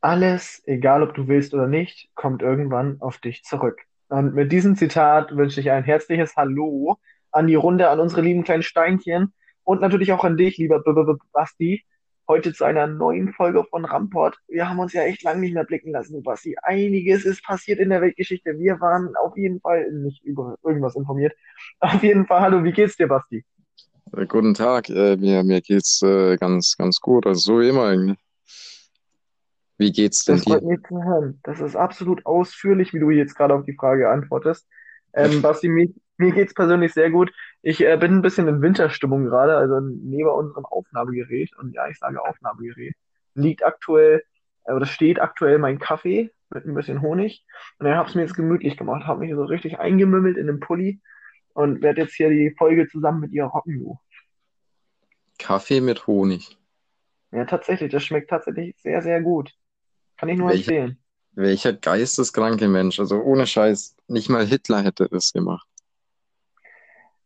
Alles, egal ob du willst oder nicht, kommt irgendwann auf dich zurück. Und mit diesem Zitat wünsche ich ein herzliches Hallo an die Runde, an unsere lieben kleinen Steinchen und natürlich auch an dich, lieber Basti, heute zu einer neuen Folge von Ramport. Wir haben uns ja echt lange nicht mehr blicken lassen, Basti. Einiges ist passiert in der Weltgeschichte. Wir waren auf jeden Fall nicht über irgendwas informiert. Auf jeden Fall, hallo, wie geht's dir, Basti? Äh, Guten Tag, äh, mir, mir geht's äh, ganz, ganz gut, also so wie immer eigentlich. Wie geht's denn Das dir? freut mich zu hören. Das ist absolut ausführlich, wie du jetzt gerade auf die Frage antwortest. Ähm, Basti, mir, mir geht's persönlich sehr gut. Ich äh, bin ein bisschen in Winterstimmung gerade, also neben unserem Aufnahmegerät, und ja, ich sage Aufnahmegerät, liegt aktuell, äh, oder steht aktuell mein Kaffee mit ein bisschen Honig. Und dann habe ich mir jetzt gemütlich gemacht, habe mich so richtig eingemümmelt in den Pulli und werde jetzt hier die Folge zusammen mit ihr rocken, du. Kaffee mit Honig. Ja, tatsächlich, das schmeckt tatsächlich sehr, sehr gut. Kann ich nur Welcher, empfehlen. welcher geisteskranke Mensch, also ohne Scheiß, nicht mal Hitler hätte das gemacht.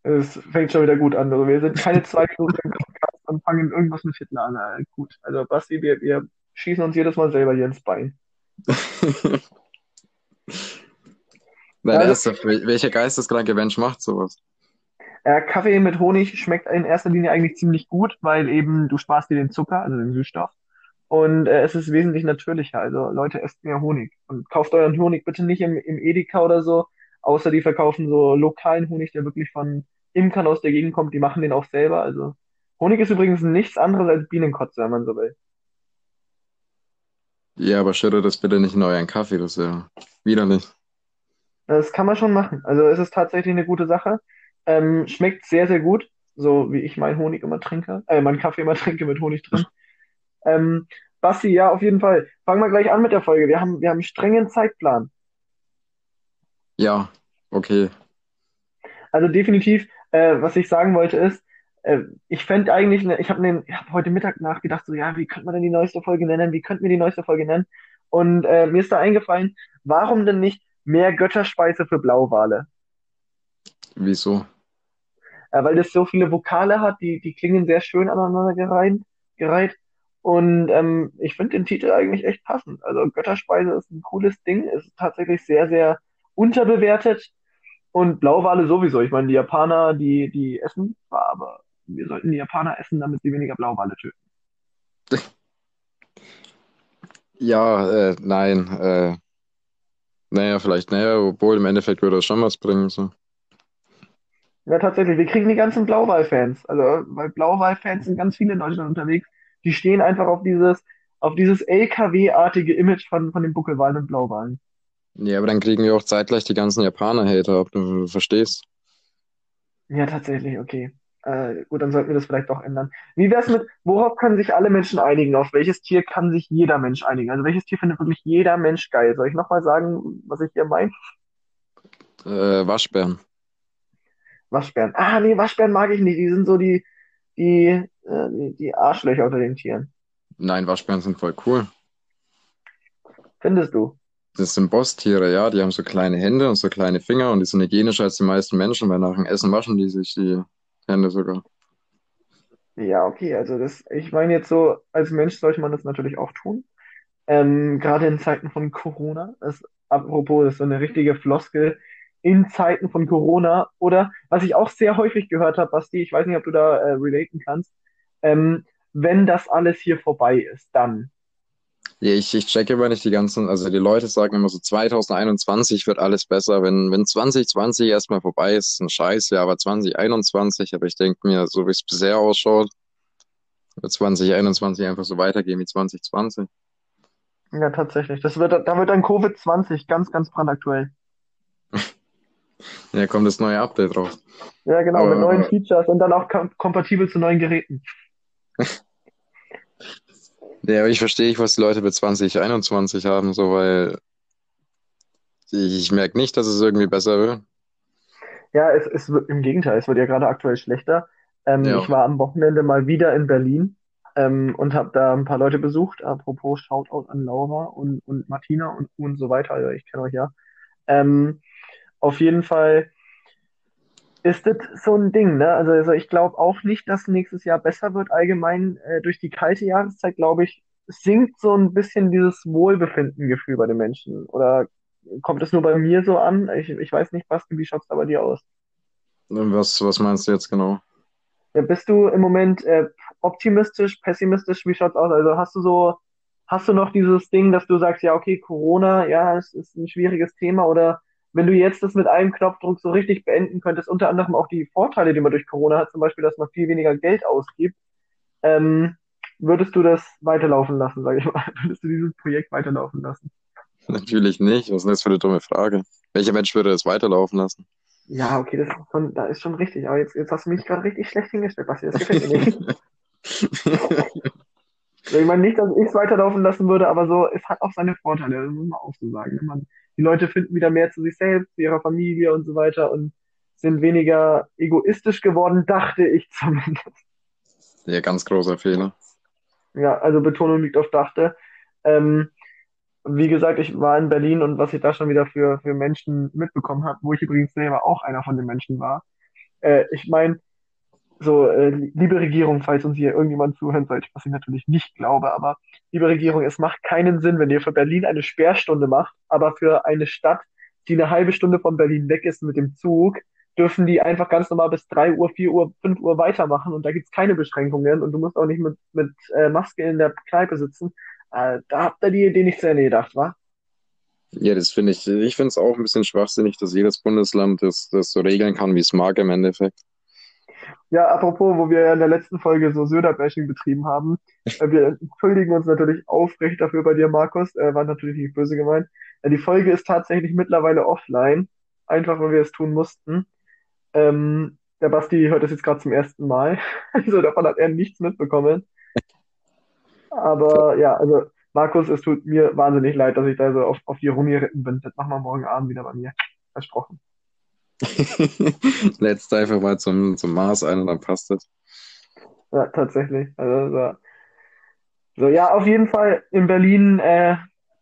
Es fängt schon wieder gut an. Also wir sind keine zwei Minuten im Podcast und fangen irgendwas mit Hitler an. Äh, gut. Also Basti, wir, wir schießen uns jedes Mal selber hier ins Bein. Ja, Nein, also ernsthaft, wel- welcher geisteskranke Mensch macht sowas? äh, Kaffee mit Honig schmeckt in erster Linie eigentlich ziemlich gut, weil eben du sparst dir den Zucker, also den Süßstoff. Und äh, es ist wesentlich natürlicher. Also Leute, esst mehr Honig. Und kauft euren Honig bitte nicht im, im Edeka oder so, außer die verkaufen so lokalen Honig, der wirklich von Imkern aus der Gegend kommt. Die machen den auch selber. Also Honig ist übrigens nichts anderes als Bienenkotze, wenn man so will. Ja, aber schüttet das bitte nicht in euren Kaffee, das ist ja widerlich. Das kann man schon machen. Also es ist tatsächlich eine gute Sache. Ähm, schmeckt sehr, sehr gut. So wie ich meinen Honig immer trinke. Äh, meinen Kaffee immer trinke mit Honig drin. Ähm, Basti, ja, auf jeden Fall. Fangen wir gleich an mit der Folge. Wir haben, wir haben einen strengen Zeitplan. Ja, okay. Also definitiv, äh, was ich sagen wollte ist, äh, ich fände eigentlich, ne, ich habe ne, hab heute Mittag nachgedacht, so, ja, wie könnte man denn die neueste Folge nennen? Wie könnten wir die neueste Folge nennen? Und äh, mir ist da eingefallen, warum denn nicht mehr Götterspeise für Blauwale? Wieso? Äh, weil das so viele Vokale hat, die, die klingen sehr schön aneinander gereiht, gereiht. Und ähm, ich finde den Titel eigentlich echt passend. Also Götterspeise ist ein cooles Ding, ist tatsächlich sehr, sehr unterbewertet. Und Blauwale sowieso. Ich meine, die Japaner, die, die essen zwar, aber wir sollten die Japaner essen, damit sie weniger Blauwale töten. Ja, äh, nein, äh, naja, vielleicht, naja, obwohl im Endeffekt würde das schon was bringen, so. Ja, tatsächlich, wir kriegen die ganzen Blauwal-Fans. Also, weil Blauwal-Fans sind ganz viele in Deutschland unterwegs. Die stehen einfach auf dieses, auf dieses LKW-artige Image von, von den Buckelwalen und Blauwalen. Ja, aber dann kriegen wir auch zeitgleich die ganzen Japaner-Hater ab, du verstehst. Ja, tatsächlich, okay. Äh, gut, dann sollten wir das vielleicht doch ändern. Wie wär's mit, worauf können sich alle Menschen einigen? Auf welches Tier kann sich jeder Mensch einigen? Also welches Tier findet wirklich jeder Mensch geil? Soll ich nochmal sagen, was ich hier meine? Äh, Waschbären. Waschbären. Ah, nee, Waschbären mag ich nicht. Die sind so die, die, äh, die, Arschlöcher unter den Tieren. Nein, Waschbären sind voll cool. Findest du? Das sind Bosstiere, ja, die haben so kleine Hände und so kleine Finger und die sind hygienischer als die meisten Menschen, weil nach dem Essen waschen die sich die Hände sogar. Ja, okay, also das, ich meine jetzt so, als Mensch sollte man das natürlich auch tun. Ähm, gerade in Zeiten von Corona. Das, apropos, das ist so eine richtige Floskel. In Zeiten von Corona. Oder was ich auch sehr häufig gehört habe, Basti, ich weiß nicht, ob du da äh, relaten kannst. Ähm, wenn das alles hier vorbei ist, dann. Ja, ich, ich checke immer nicht die ganzen, also die Leute sagen immer so 2021 wird alles besser. Wenn, wenn 2020 erstmal vorbei ist, ist ein Scheißjahr, aber 2021, aber ich denke mir, so wie es bisher ausschaut, wird 2021 einfach so weitergehen wie 2020. Ja, tatsächlich. Das wird, da wird dann Covid-20 ganz, ganz brandaktuell. Ja, kommt das neue Update raus. Ja, genau, mit neuen Aber Features und dann auch kom kompatibel zu neuen Geräten. ja, aber ich verstehe nicht, was die Leute mit 2021 haben, so, weil ich, ich merke nicht, dass es irgendwie besser wird. Ja, es, es wird, im Gegenteil, es wird ja gerade aktuell schlechter. Ähm, ich Ja, war am Wochenende mal wieder in Berlin ähm, und habe da ein paar Leute besucht. Apropos Shoutout an Laura und, und Martina und, und so weiter. Also ich kenne euch ja. Ähm, auf jeden Fall ist das so ein Ding, ne? Also, also ich glaube auch nicht, dass nächstes Jahr besser wird. Allgemein äh, durch die kalte Jahreszeit, glaube ich, sinkt so ein bisschen dieses Wohlbefindengefühl bei den Menschen. Oder kommt es nur bei mir so an? Ich, ich weiß nicht, Basti, wie schaut es da bei dir aus? Was, was meinst du jetzt genau? Ja, bist du im Moment äh, optimistisch, pessimistisch? Wie schaut's aus? Also hast du so, hast du noch dieses Ding, dass du sagst, ja, okay, Corona, ja, es ist ein schwieriges Thema oder wenn du jetzt das mit einem Knopfdruck so richtig beenden könntest, unter anderem auch die Vorteile, die man durch Corona hat, zum Beispiel, dass man viel weniger Geld ausgibt, ähm, würdest du das weiterlaufen lassen, sage ich mal? Würdest du dieses Projekt weiterlaufen lassen? Natürlich nicht. Was ist denn das für eine dumme Frage? Welcher Mensch würde das weiterlaufen lassen? Ja, okay, das ist schon, da ist schon richtig. Aber jetzt, jetzt hast du mich gerade richtig schlecht hingestellt, Basti. Das gefällt mir nicht. ich meine nicht, dass ich es weiterlaufen lassen würde, aber so, es hat auch seine Vorteile, das muss man auch so sagen. Man, die Leute finden wieder mehr zu sich selbst, zu ihrer Familie und so weiter und sind weniger egoistisch geworden, dachte ich zumindest. Ja, ganz großer Fehler. Ja, also Betonung liegt auf dachte. Ähm, wie gesagt, ich war in Berlin und was ich da schon wieder für, für Menschen mitbekommen habe, wo ich übrigens selber auch einer von den Menschen war. Äh, ich meine, so, äh, liebe Regierung, falls uns hier irgendjemand zuhören sollte, was ich natürlich nicht glaube, aber liebe Regierung, es macht keinen Sinn, wenn ihr für Berlin eine Sperrstunde macht, aber für eine Stadt, die eine halbe Stunde von Berlin weg ist mit dem Zug, dürfen die einfach ganz normal bis drei Uhr, vier Uhr, fünf Uhr weitermachen und da gibt's keine Beschränkungen und du musst auch nicht mit, mit äh, Maske in der Kneipe sitzen. Äh, da habt ihr die Idee nicht zu Ende gedacht, wa? Ja, das finde ich, ich finde es auch ein bisschen schwachsinnig, dass jedes Bundesland das, das so regeln kann, wie es mag im Endeffekt. Ja, apropos, wo wir ja in der letzten Folge so Söder-Bashing betrieben haben, äh, wir entschuldigen uns natürlich aufrecht dafür bei dir, Markus, äh, war natürlich nicht böse gemeint. Äh, die Folge ist tatsächlich mittlerweile offline, einfach weil wir es tun mussten. Ähm, der Basti hört das jetzt gerade zum ersten Mal, also davon hat er nichts mitbekommen. Aber ja, also Markus, es tut mir wahnsinnig leid, dass ich da so auf, auf die rumgeritten bin. Das machen wir morgen Abend wieder bei mir. Versprochen. Letzt einfach mal zum, zum Mars ein und dann passt das. Ja, tatsächlich. Also, so. so, ja, auf jeden Fall in Berlin äh,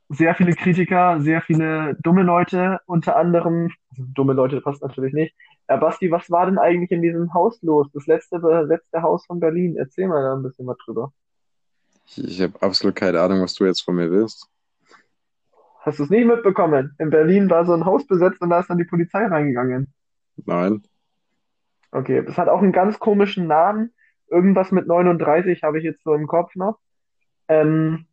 sehr viele Kritiker, sehr viele dumme Leute, unter anderem, also dumme Leute passt natürlich nicht. Äh, Basti, was war denn eigentlich in diesem Haus los? Das letzte besetzte Haus von Berlin. Erzähl mal da ein bisschen was drüber. Ich, ich habe absolut keine Ahnung, was du jetzt von mir willst. Hast du es nicht mitbekommen? In Berlin war so ein Haus besetzt und da ist dann die Polizei reingegangen. Nein. Okay, das hat auch einen ganz komischen Namen. Irgendwas mit 39 habe ich jetzt so im Kopf noch. Ähm,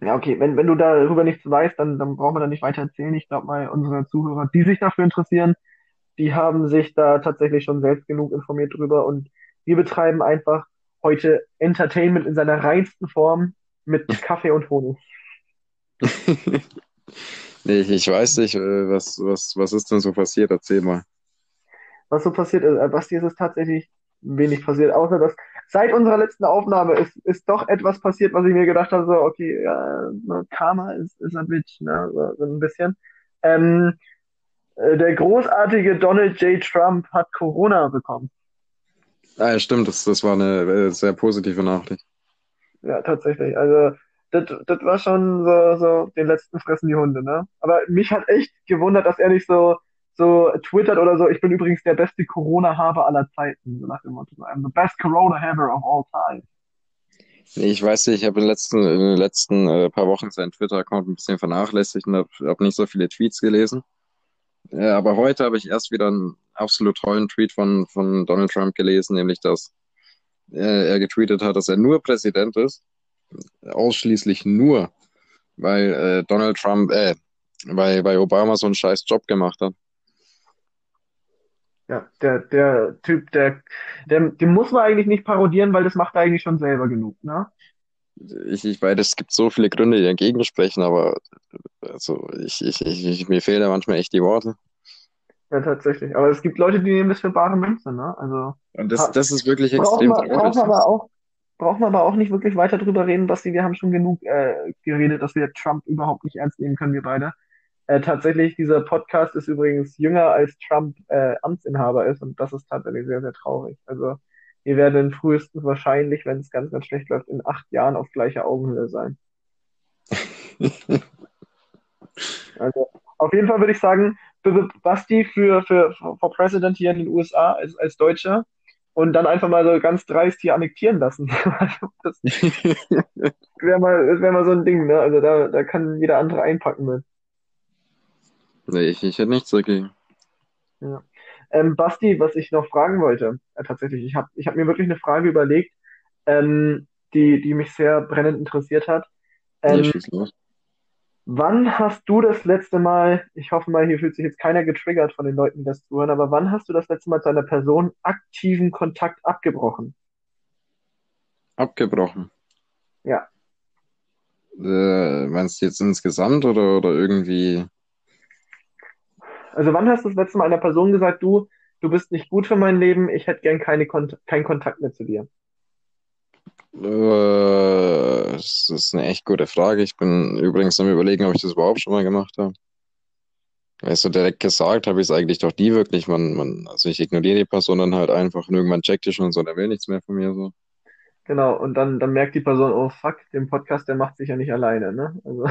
ja, okay, wenn, wenn du darüber nichts weißt, dann, dann brauchen wir da nicht weiter erzählen. Ich glaube mal, unsere Zuhörer, die sich dafür interessieren, die haben sich da tatsächlich schon selbst genug informiert drüber und wir betreiben einfach heute Entertainment in seiner reinsten Form mit Kaffee und Honig. nee, ich, weiß nicht, äh, was, was, was ist denn so passiert? Erzähl mal. Was so passiert ist, äh, Basti, ist es tatsächlich wenig passiert, außer dass seit unserer letzten Aufnahme ist, ist doch etwas passiert, was ich mir gedacht habe, so, okay, ja, Karma ist, ist ein Bitch, ne, so, so ein bisschen. Ähm, äh, der großartige Donald J. Trump hat Corona bekommen. Ah, ja, stimmt, das, das war eine sehr positive Nachricht. Ja, tatsächlich. Also, das, das war schon so, so, den letzten fressen die Hunde, ne? Aber mich hat echt gewundert, dass er nicht so, so twittert oder so, ich bin übrigens der beste Corona-Haber aller Zeiten, so nach dem Motto, I'm the best Corona-Haber of all time. Ich weiß nicht, ich habe in den letzten, in den letzten äh, paar Wochen seinen Twitter-Account ein bisschen vernachlässigt und habe hab nicht so viele Tweets gelesen. Äh, aber heute habe ich erst wieder einen absolut tollen Tweet von, von Donald Trump gelesen, nämlich dass äh, er getweetet hat, dass er nur Präsident ist, ausschließlich nur, weil äh, Donald Trump, äh, weil, weil Obama so einen scheiß Job gemacht hat. Ja, der, der Typ, der, der, den muss man eigentlich nicht parodieren, weil das macht er eigentlich schon selber genug, ne? Ich, ich weiß, es gibt so viele Gründe, die dagegen sprechen, aber also ich, ich, ich, mir fehlen da manchmal echt die Worte. Ja, tatsächlich. Aber es gibt Leute, die nehmen das für bare Münze, ne? Also. Und das, das ist wirklich extrem braucht man, braucht man aber auch, braucht man aber auch nicht wirklich weiter drüber reden, Basti. Wir haben schon genug äh, geredet, dass wir Trump überhaupt nicht ernst nehmen können, wir beide. Äh, tatsächlich, dieser Podcast ist übrigens jünger als Trump äh, Amtsinhaber ist und das ist tatsächlich sehr, sehr traurig. Also wir werden frühestens wahrscheinlich, wenn es ganz, ganz schlecht läuft, in acht Jahren auf gleicher Augenhöhe sein. also auf jeden Fall würde ich sagen, Basti für, für for President hier in den USA als, als Deutscher, und dann einfach mal so ganz dreist hier annektieren lassen. Das wäre mal, das wär mal so ein Ding, ne? Also da, da kann jeder andere einpacken mit. Nee, ich, ich hätte nichts dagegen. Ja. Ähm, Basti, was ich noch fragen wollte, äh, tatsächlich, ich habe ich hab mir wirklich eine Frage überlegt, ähm, die, die mich sehr brennend interessiert hat. Nee, Ähm, los. Wann hast du das letzte Mal, ich hoffe mal, hier fühlt sich jetzt keiner getriggert von den Leuten, die das zuhören, aber wann hast du das letzte Mal zu einer Person aktiven Kontakt abgebrochen? Abgebrochen. Ja, Äh, meinst du jetzt insgesamt oder, oder irgendwie? also wann hast du das letzte Mal einer Person gesagt, du, du bist nicht gut für mein Leben, ich hätte gern keine Kont keinen Kontakt mehr zu dir? Äh, das ist eine echt gute Frage. Ich bin übrigens am Überlegen, ob ich das überhaupt schon mal gemacht habe. Weil so direkt gesagt habe ich es eigentlich doch nie wirklich. Man, man, also ich ignoriere die Person dann halt einfach und irgendwann checkt die schon so, der will nichts mehr von mir so. Genau, und dann, dann merkt die Person, oh fuck, den Podcast, der macht sich ja nicht alleine, ne? Also,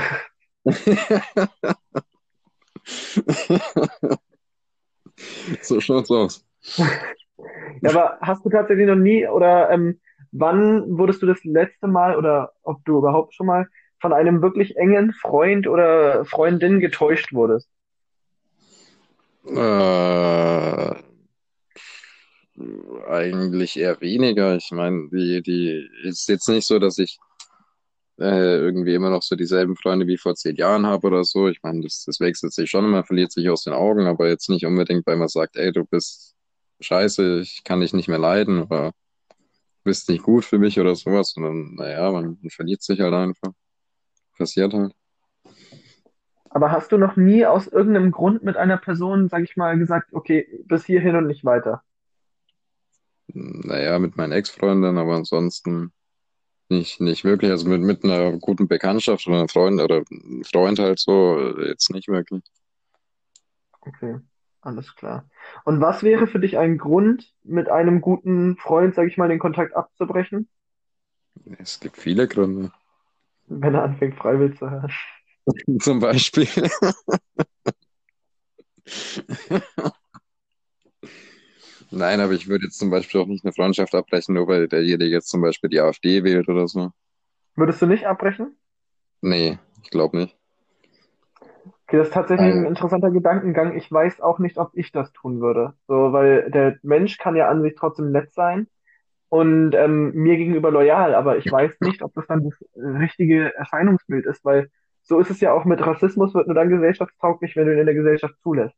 So schaut's aus. ja, aber hast du tatsächlich noch nie oder ähm, wann wurdest du das letzte Mal oder ob du überhaupt schon mal von einem wirklich engen Freund oder Freundin getäuscht wurdest? Äh, eigentlich eher weniger. Ich meine, die, die ist jetzt nicht so, dass ich äh, irgendwie immer noch so dieselben Freunde wie vor zehn Jahren habe oder so. Ich meine, das, das wechselt sich schon, man verliert sich aus den Augen, aber jetzt nicht unbedingt, weil man sagt, ey, du bist scheiße, ich kann dich nicht mehr leiden oder bist nicht gut für mich oder sowas, sondern naja, man, man verliert sich halt einfach. Passiert halt. Aber hast du noch nie aus irgendeinem Grund mit einer Person, sag ich mal, gesagt, okay, bis hierhin und nicht weiter? Naja, mit meinen Ex-Freundinnen, aber ansonsten nicht, nicht wirklich. Also mit, mit einer guten Bekanntschaft oder einem Freund oder einem Freund halt so, jetzt nicht wirklich. Okay, alles klar. Und was wäre für dich ein Grund, mit einem guten Freund, sag ich mal, den Kontakt abzubrechen, Es gibt viele Gründe. wenn er anfängt, Freiwill zu hören? Zum Beispiel. Nein, aber ich würde jetzt zum Beispiel auch nicht eine Freundschaft abbrechen, nur weil derjenige jetzt zum Beispiel die AfD wählt oder so. Würdest du nicht abbrechen? Nee, ich glaube nicht. Okay, das ist tatsächlich ein Weil, interessanter Gedankengang. Ich weiß auch nicht, ob ich das tun würde. So, weil der Mensch kann ja an sich trotzdem nett sein und ähm, mir gegenüber loyal, aber ich weiß nicht, ob das dann das richtige Erscheinungsbild ist, weil so ist es ja auch mit Rassismus, wird nur dann gesellschaftstauglich, wenn du ihn in der Gesellschaft zulässt.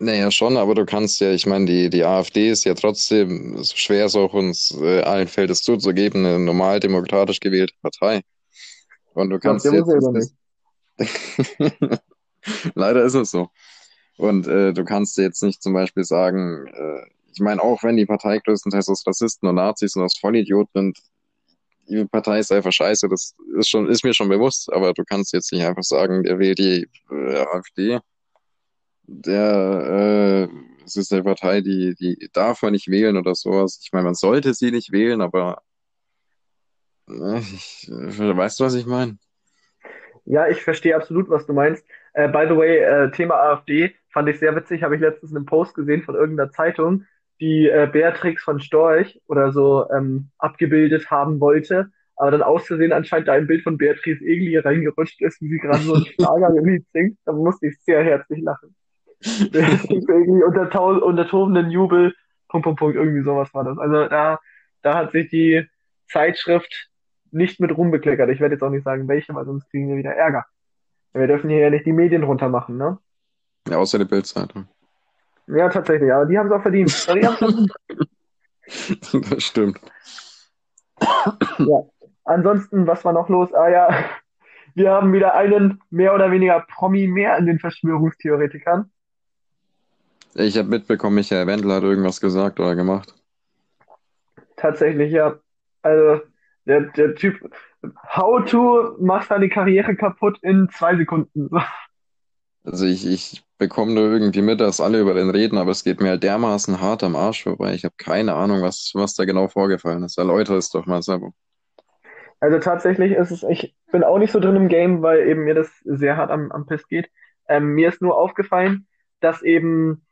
naja, schon, aber du kannst ja, ich meine, die, die AfD ist ja trotzdem, so schwer es auch uns äh, allen fällt, es zuzugeben, eine normal demokratisch gewählte Partei. Und du kannst wohl jetzt. leider ist es so. Und äh, du kannst jetzt nicht zum Beispiel sagen, äh, ich meine, auch wenn die Partei größtenteils aus Rassisten und Nazis und aus Vollidioten und die Partei ist einfach scheiße, das ist schon, ist mir schon bewusst, aber du kannst jetzt nicht einfach sagen, der wählt die äh, AfD, der, äh, es ist eine Partei, die, die darf man nicht wählen oder sowas. Ich meine, man sollte sie nicht wählen, aber äh, ich, weißt du, was ich meine? Ja, ich verstehe absolut, was du meinst. Äh, by the way, äh, Thema AfD fand ich sehr witzig, habe ich letztens einen Post gesehen von irgendeiner Zeitung, die äh, Beatrix von Storch oder so ähm, abgebildet haben wollte, aber dann aus Versehen anscheinend da ein Bild von Beatrice Egli reingerutscht ist, wie sie gerade so ein Schlagerlied singt. Da musste ich sehr herzlich lachen. Beatrix Egli unter, tau- unter tobenden Jubel, Punkt, Punkt, Punkt, irgendwie sowas war das. Also da, da hat sich die Zeitschrift nicht mit Ruhm bekleckert. Ich werde jetzt auch nicht sagen, welche, weil sonst kriegen wir wieder Ärger. Wir dürfen hier ja nicht die Medien runtermachen, ne? Ja, außer die Bildzeitung. Ja, tatsächlich, aber die haben es auch verdient. Das stimmt. Ja. Ansonsten, was war noch los? Ah ja, wir haben wieder einen mehr oder weniger Promi mehr in den Verschwörungstheoretikern. Ich habe mitbekommen, Michael Wendler hat irgendwas gesagt oder gemacht. Tatsächlich, ja. Also, der, der Typ, how to machst deine Karriere kaputt in zwei Sekunden. Also ich, ich bekomme nur irgendwie mit, dass alle über den reden, aber es geht mir halt dermaßen hart am Arsch vorbei. Ich habe keine Ahnung, was, was da genau vorgefallen ist. Erläutere es doch mal selber. Also tatsächlich ist es, ich bin auch nicht so drin im Game, weil eben mir das sehr hart am, am Piss geht. Ähm, mir ist nur aufgefallen, dass eben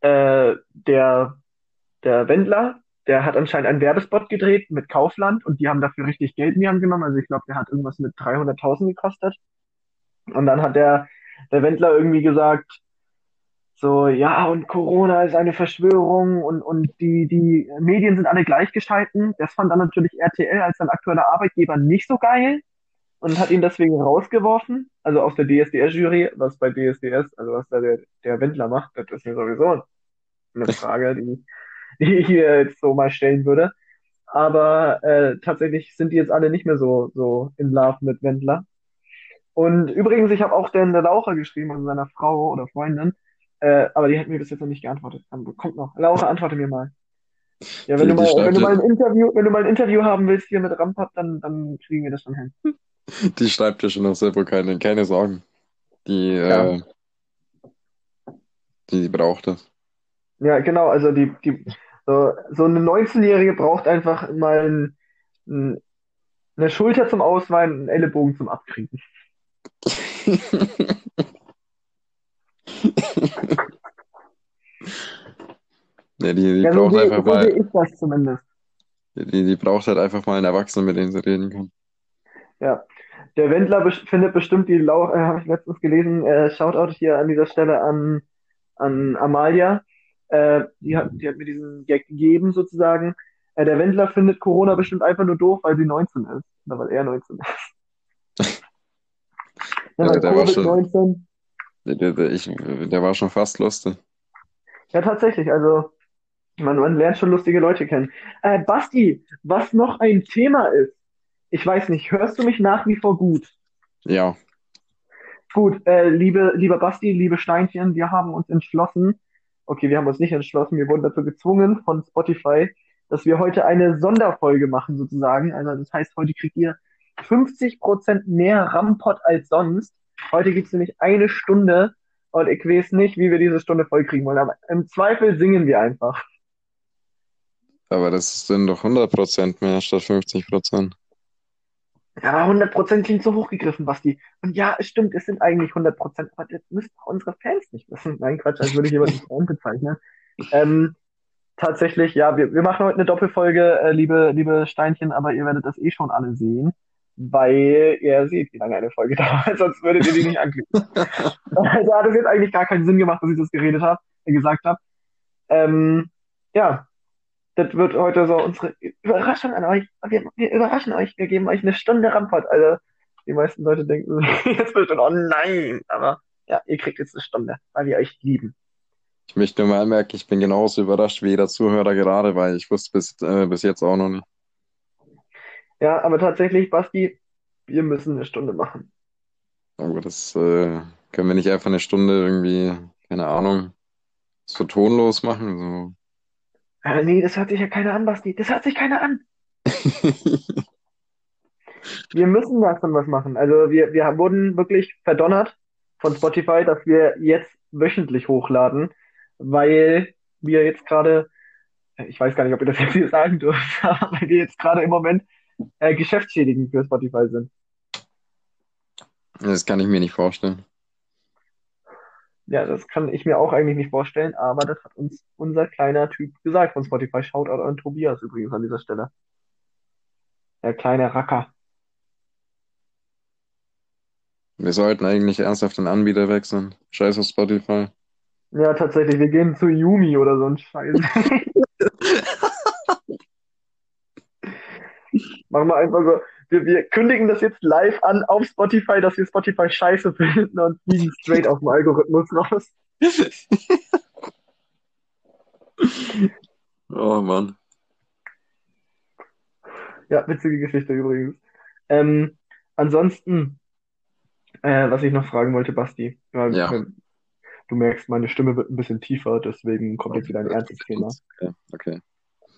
äh, der der Wendler, der hat anscheinend einen Werbespot gedreht mit Kaufland und die haben dafür richtig Geld in die Hand genommen. Also ich glaube, der hat irgendwas mit 300.000 gekostet. Und dann hat der, der Wendler irgendwie gesagt, so, ja, und Corona ist eine Verschwörung und, und die, die Medien sind alle gleichgeschalten. Das fand dann natürlich RTL als sein aktueller Arbeitgeber nicht so geil und hat ihn deswegen rausgeworfen, also aus der DSDS-Jury, was bei DSDS, also was da der, der Wendler macht, das ist ja sowieso eine Frage, die, die ich hier jetzt so mal stellen würde. Aber äh, tatsächlich sind die jetzt alle nicht mehr so, so in Love mit Wendler. Und übrigens, ich habe auch den der Laura geschrieben, also seiner Frau oder Freundin, äh, aber die hat mir bis jetzt noch nicht geantwortet. Kommt noch. Laura, antworte mir mal. Ja, wenn du mal, wenn du mal ein Interview, wenn du mal ein Interview haben willst hier mit Rampart, dann, dann kriegen wir das schon hin. die schreibt dir schon noch selber keine, keine Sorgen. Die, Ja. äh, die, die braucht das. Ja, genau, also die, die, so, so eine 19-Jährige braucht einfach mal ein, ein, eine Schulter zum Ausweinen, einen Ellenbogen zum Abkriegen. Ja, die, die Ja, braucht einfach so sehe mal, ich das zumindest. die, die braucht halt einfach mal einen Erwachsenen, mit dem sie reden kann. Ja. Der Wendler bes- findet bestimmt die Laura, äh, habe ich letztens gelesen, äh, Shoutout hier an dieser Stelle an, an Amalia. Äh, die hat, die hat mir diesen Gag gegeben, sozusagen. Äh, der Wendler findet Corona bestimmt einfach nur doof, weil sie 19 ist. Oder weil er 19 ist. Ja, Ja, der war schon, Covid-19. der, der, der, ich, der war schon fast lustig. Ja, tatsächlich. Also, man, man lernt schon lustige Leute kennen. Äh, Basti, was noch ein Thema ist. Ich weiß nicht, hörst du mich nach wie vor gut? Ja, Gut, äh, liebe, lieber Basti, liebe Steinchen, wir haben uns entschlossen, okay, wir haben uns nicht entschlossen, wir wurden dazu gezwungen von Spotify, dass wir heute eine Sonderfolge machen sozusagen. Also das heißt, heute kriegt ihr 50% mehr Rampot als sonst. Heute gibt's nämlich eine Stunde und ich weiß nicht, wie wir diese Stunde vollkriegen wollen, aber im Zweifel singen wir einfach. aber das sind doch 100% mehr statt 50%. Ja, aber 100% klingt so hochgegriffen, Basti. Und ja, es stimmt, es sind eigentlich 100%, aber das müssen auch unsere Fans nicht wissen. Nein, Quatsch, als würde ich jemanden Freund bezeichnen. Ähm, tatsächlich, ja, wir, wir machen heute eine Doppelfolge, äh, liebe, liebe Steinchen, aber ihr werdet das eh schon alle sehen, weil ihr seht, wie lange eine Folge dauert, sonst würdet ihr die nicht anklicken. Also hat es jetzt eigentlich gar keinen Sinn gemacht, dass ich das geredet habe, äh, gesagt habe. Ähm, ja, das wird heute so unsere Überraschung an euch. Wir, wir überraschen euch. Wir geben euch eine Stunde Rampart. Also, die meisten Leute denken jetzt bestimmt, oh nein. Aber ja, ihr kriegt jetzt eine Stunde, weil wir euch lieben. Ich möchte nur mal anmerken, ich bin genauso überrascht wie jeder Zuhörer gerade, weil ich wusste bis, äh, bis jetzt auch noch nicht. Ja, aber tatsächlich, Basti, wir müssen eine Stunde machen. Aber das äh, können wir nicht einfach eine Stunde irgendwie, keine Ahnung, so tonlos machen. Äh, nee, das hört sich ja keiner an, Basti. Das hört sich keiner an. Wir müssen davon was machen. Also wir, wir wurden wirklich verdonnert von Spotify, dass wir jetzt wöchentlich hochladen, weil wir jetzt gerade, ich weiß gar nicht, ob ihr das jetzt hier sagen dürft, aber weil wir jetzt gerade im Moment äh, geschäftsschädigend für Spotify sind. Das kann ich mir nicht vorstellen. Ja, das kann ich mir auch eigentlich nicht vorstellen, aber das hat uns unser kleiner Typ gesagt von Spotify. Shoutout an Tobias übrigens an dieser Stelle. Der kleine Racker. Wir sollten eigentlich ernsthaft den Anbieter wechseln. Scheiß auf Spotify. Ja, tatsächlich, wir gehen zu Yumi oder so ein Scheiß. Machen wir einfach so. Wir, wir kündigen das jetzt live an auf Spotify, dass wir Spotify scheiße finden und fliegen straight auf den Algorithmus raus. Oh Mann. Ja, witzige Geschichte übrigens. Ähm, ansonsten, äh, was ich noch fragen wollte, Basti, ja, Ja. äh, du merkst, meine Stimme wird ein bisschen tiefer, deswegen kommt jetzt wieder ein ernstes Thema. Okay, okay.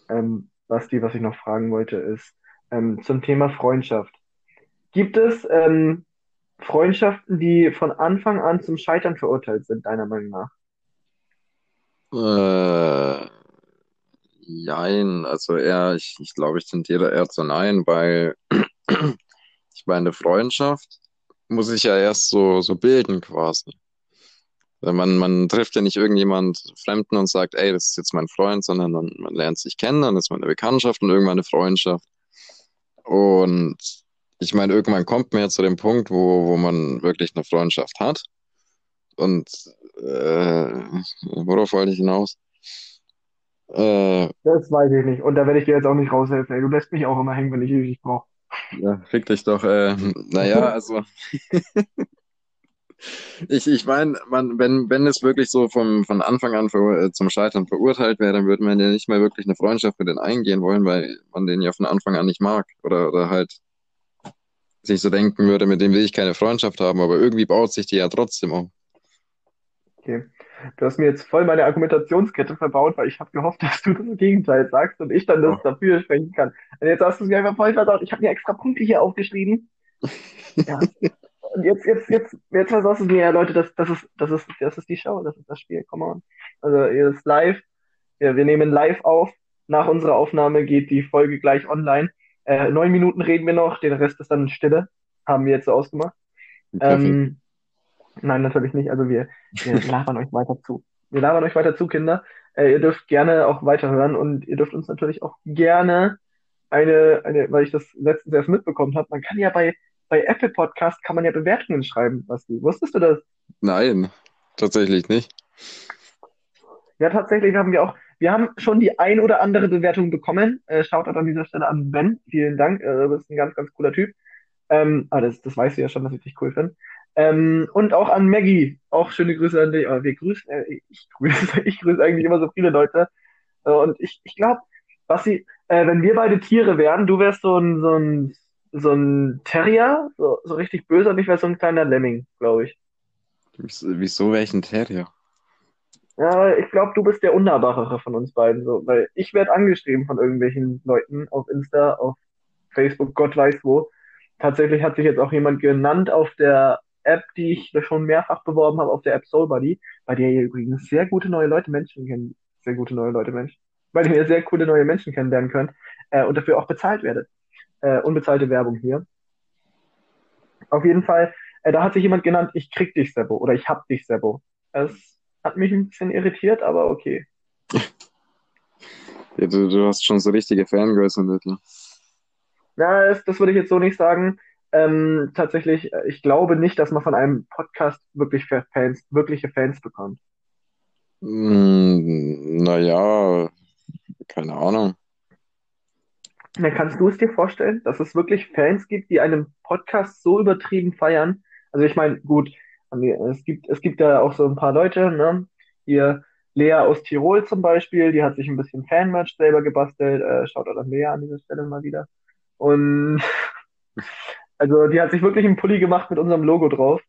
Ähm, Basti, was ich noch fragen wollte, ist ähm, zum Thema Freundschaft. Gibt es ähm, Freundschaften, die von Anfang an zum Scheitern verurteilt sind, deiner Meinung nach? Äh, jein, also eher, ich, ich glaube, ich tendiere eher zu nein, weil ich meine, Freundschaft muss ich ja erst so, so bilden quasi. Man, man trifft ja nicht irgendjemand Fremden und sagt, ey, das ist jetzt mein Freund, sondern man, man lernt sich kennen, dann ist man eine Bekanntschaft und irgendwann eine Freundschaft. Und ich meine, irgendwann kommt man ja zu dem Punkt, wo, wo man wirklich eine Freundschaft hat. Und äh, worauf wollte ich hinaus? Äh, das weiß ich nicht. Und da werde ich dir jetzt auch nicht raushelfen. Ey. Du lässt mich auch immer hängen, wenn ich dich brauche. Ja, fick dich doch. Äh, naja, also. ich ich meine, wenn, wenn es wirklich so vom, von Anfang an ver, äh, zum Scheitern verurteilt wäre, dann würde man ja nicht mehr wirklich eine Freundschaft mit denen eingehen wollen, weil man den ja von Anfang an nicht mag. Oder, oder halt sich so denken würde, mit dem will ich keine Freundschaft haben, aber irgendwie baut sich die ja trotzdem um. Okay. Du hast mir jetzt voll meine Argumentationskette verbaut, weil ich habe gehofft, dass du das Gegenteil sagst und ich dann das oh. dafür sprechen kann. Und jetzt hast du es mir einfach voll versaut. Ich habe mir extra Punkte hier aufgeschrieben. ja. Und jetzt, jetzt, jetzt, jetzt versaust du mir ja, Leute, das, das, ist, das, ist, das ist die Show, das ist das Spiel, come on. Also, ihr ist live. Ja, wir nehmen live auf. Nach unserer Aufnahme geht die Folge gleich online. Äh, neun Minuten reden wir noch, den Rest ist dann Stille. Haben wir jetzt so ausgemacht. Ähm, nein, natürlich nicht. Also wir, wir labern euch weiter zu. Wir labern euch weiter zu, Kinder. Äh, ihr dürft gerne auch weiterhören und ihr dürft uns natürlich auch gerne eine, eine, weil ich das letztens erst mitbekommen habe, man kann ja bei, bei Apple Podcast kann man ja Bewertungen schreiben, Basti. Wusstest du das? Nein, tatsächlich nicht. Ja, tatsächlich haben wir auch, wir haben schon die ein oder andere Bewertung bekommen. Äh, Shoutout an dieser Stelle an Ben. Vielen Dank. Äh, du bist ein ganz, ganz cooler Typ. Ähm, ah, das, das weißt du ja schon, dass ich dich cool finde. Ähm, und auch an Maggie. Auch schöne Grüße an dich. Aber wir grüßen, äh, ich grüße, ich grüße eigentlich immer so viele Leute. Äh, und ich, ich glaube, was sie, äh, wenn wir beide Tiere wären, du wärst so ein, so ein, so ein Terrier, so, so richtig böse, und ich wäre so ein kleiner Lemming, glaube ich. Wieso wäre ich ein Terrier? Ja, ich glaube, du bist der Unnahbarere von uns beiden, so, weil ich werde angeschrieben von irgendwelchen Leuten auf Insta, auf Facebook, Gott weiß wo. Tatsächlich hat sich jetzt auch jemand genannt auf der App, die ich schon mehrfach beworben habe, auf der App Soulbuddy, bei der ihr übrigens sehr gute neue Leute Menschen kennen, sehr gute neue Leute Menschen, bei der ihr sehr coole neue Menschen kennenlernen könnt äh, und dafür auch bezahlt werdet. Äh, unbezahlte Werbung hier. Auf jeden Fall, äh, da hat sich jemand genannt, ich krieg dich, Sebo, oder ich hab dich, Sebo. Es hat mich ein bisschen irritiert, aber okay. Ja, du, du hast schon so richtige Fangirls in Little. Na, das, das würde ich jetzt so nicht sagen. Ähm, tatsächlich, äh, ich glaube nicht, dass man von einem Podcast wirklich Fans, wirkliche Fans bekommt. Mm, naja, keine Ahnung. Na, kannst du es dir vorstellen, dass es wirklich Fans gibt, die einen Podcast so übertrieben feiern? Also ich meine, gut, es gibt, es gibt da auch so ein paar Leute, ne? Hier Lea aus Tirol zum Beispiel, die hat sich ein bisschen Fanmerch selber gebastelt. Äh, schaut auch an Lea an dieser Stelle mal wieder. Und also die hat sich wirklich einen Pulli gemacht mit unserem Logo drauf.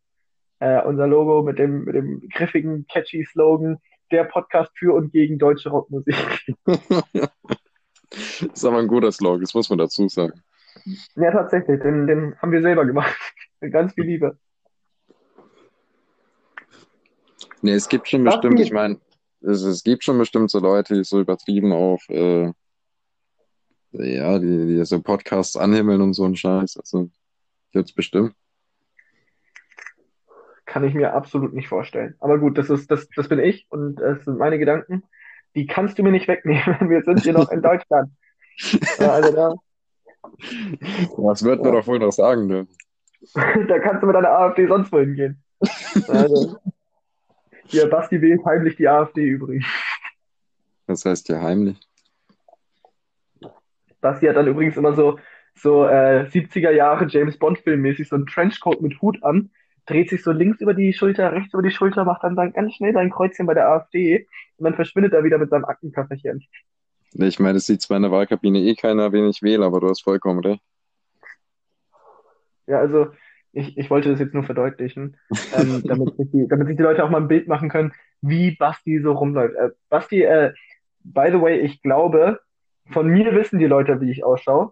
Äh, unser Logo mit dem, mit dem griffigen, catchy Slogan, der Podcast für und gegen deutsche Rockmusik. das ist aber ein guter Slogan, das muss man dazu sagen. Ja, tatsächlich, den, den haben wir selber gemacht. Ganz viel Liebe. Nee, es gibt schon bestimmt, ich meine, es, es gibt schon bestimmt so Leute, die so übertrieben auf, äh, ja, die, die so Podcasts anhimmeln und so einen Scheiß. Also, jetzt bestimmt. Kann ich mir absolut nicht vorstellen. Aber gut, das ist, das, das bin ich und das sind meine Gedanken. Die kannst du mir nicht wegnehmen. Wir sind hier noch in Deutschland. Ja, also da. Was wird man doch wohl noch sagen, ne? da kannst du mit deiner AfD sonst wohin gehen. Also. Ja, Basti wählt heimlich die AfD übrigens. Was heißt ja heimlich? Basti hat dann übrigens immer so, so äh, 70er Jahre James Bond-Film mäßig so einen Trenchcoat mit Hut an, dreht sich so links über die Schulter, rechts über die Schulter, macht dann ganz schnell sein Kreuzchen bei der AfD und dann verschwindet er wieder mit seinem Aktenkafferchen. Ich meine, es sieht zwar in der Wahlkabine eh keiner, wen ich wähle, aber du hast vollkommen recht. Ja, also ich, ich wollte das jetzt nur verdeutlichen, ähm, damit, sich die, damit sich die Leute auch mal ein Bild machen können, wie Basti so rumläuft. Äh, Basti, äh, by the way, ich glaube, von mir wissen die Leute, wie ich ausschaue.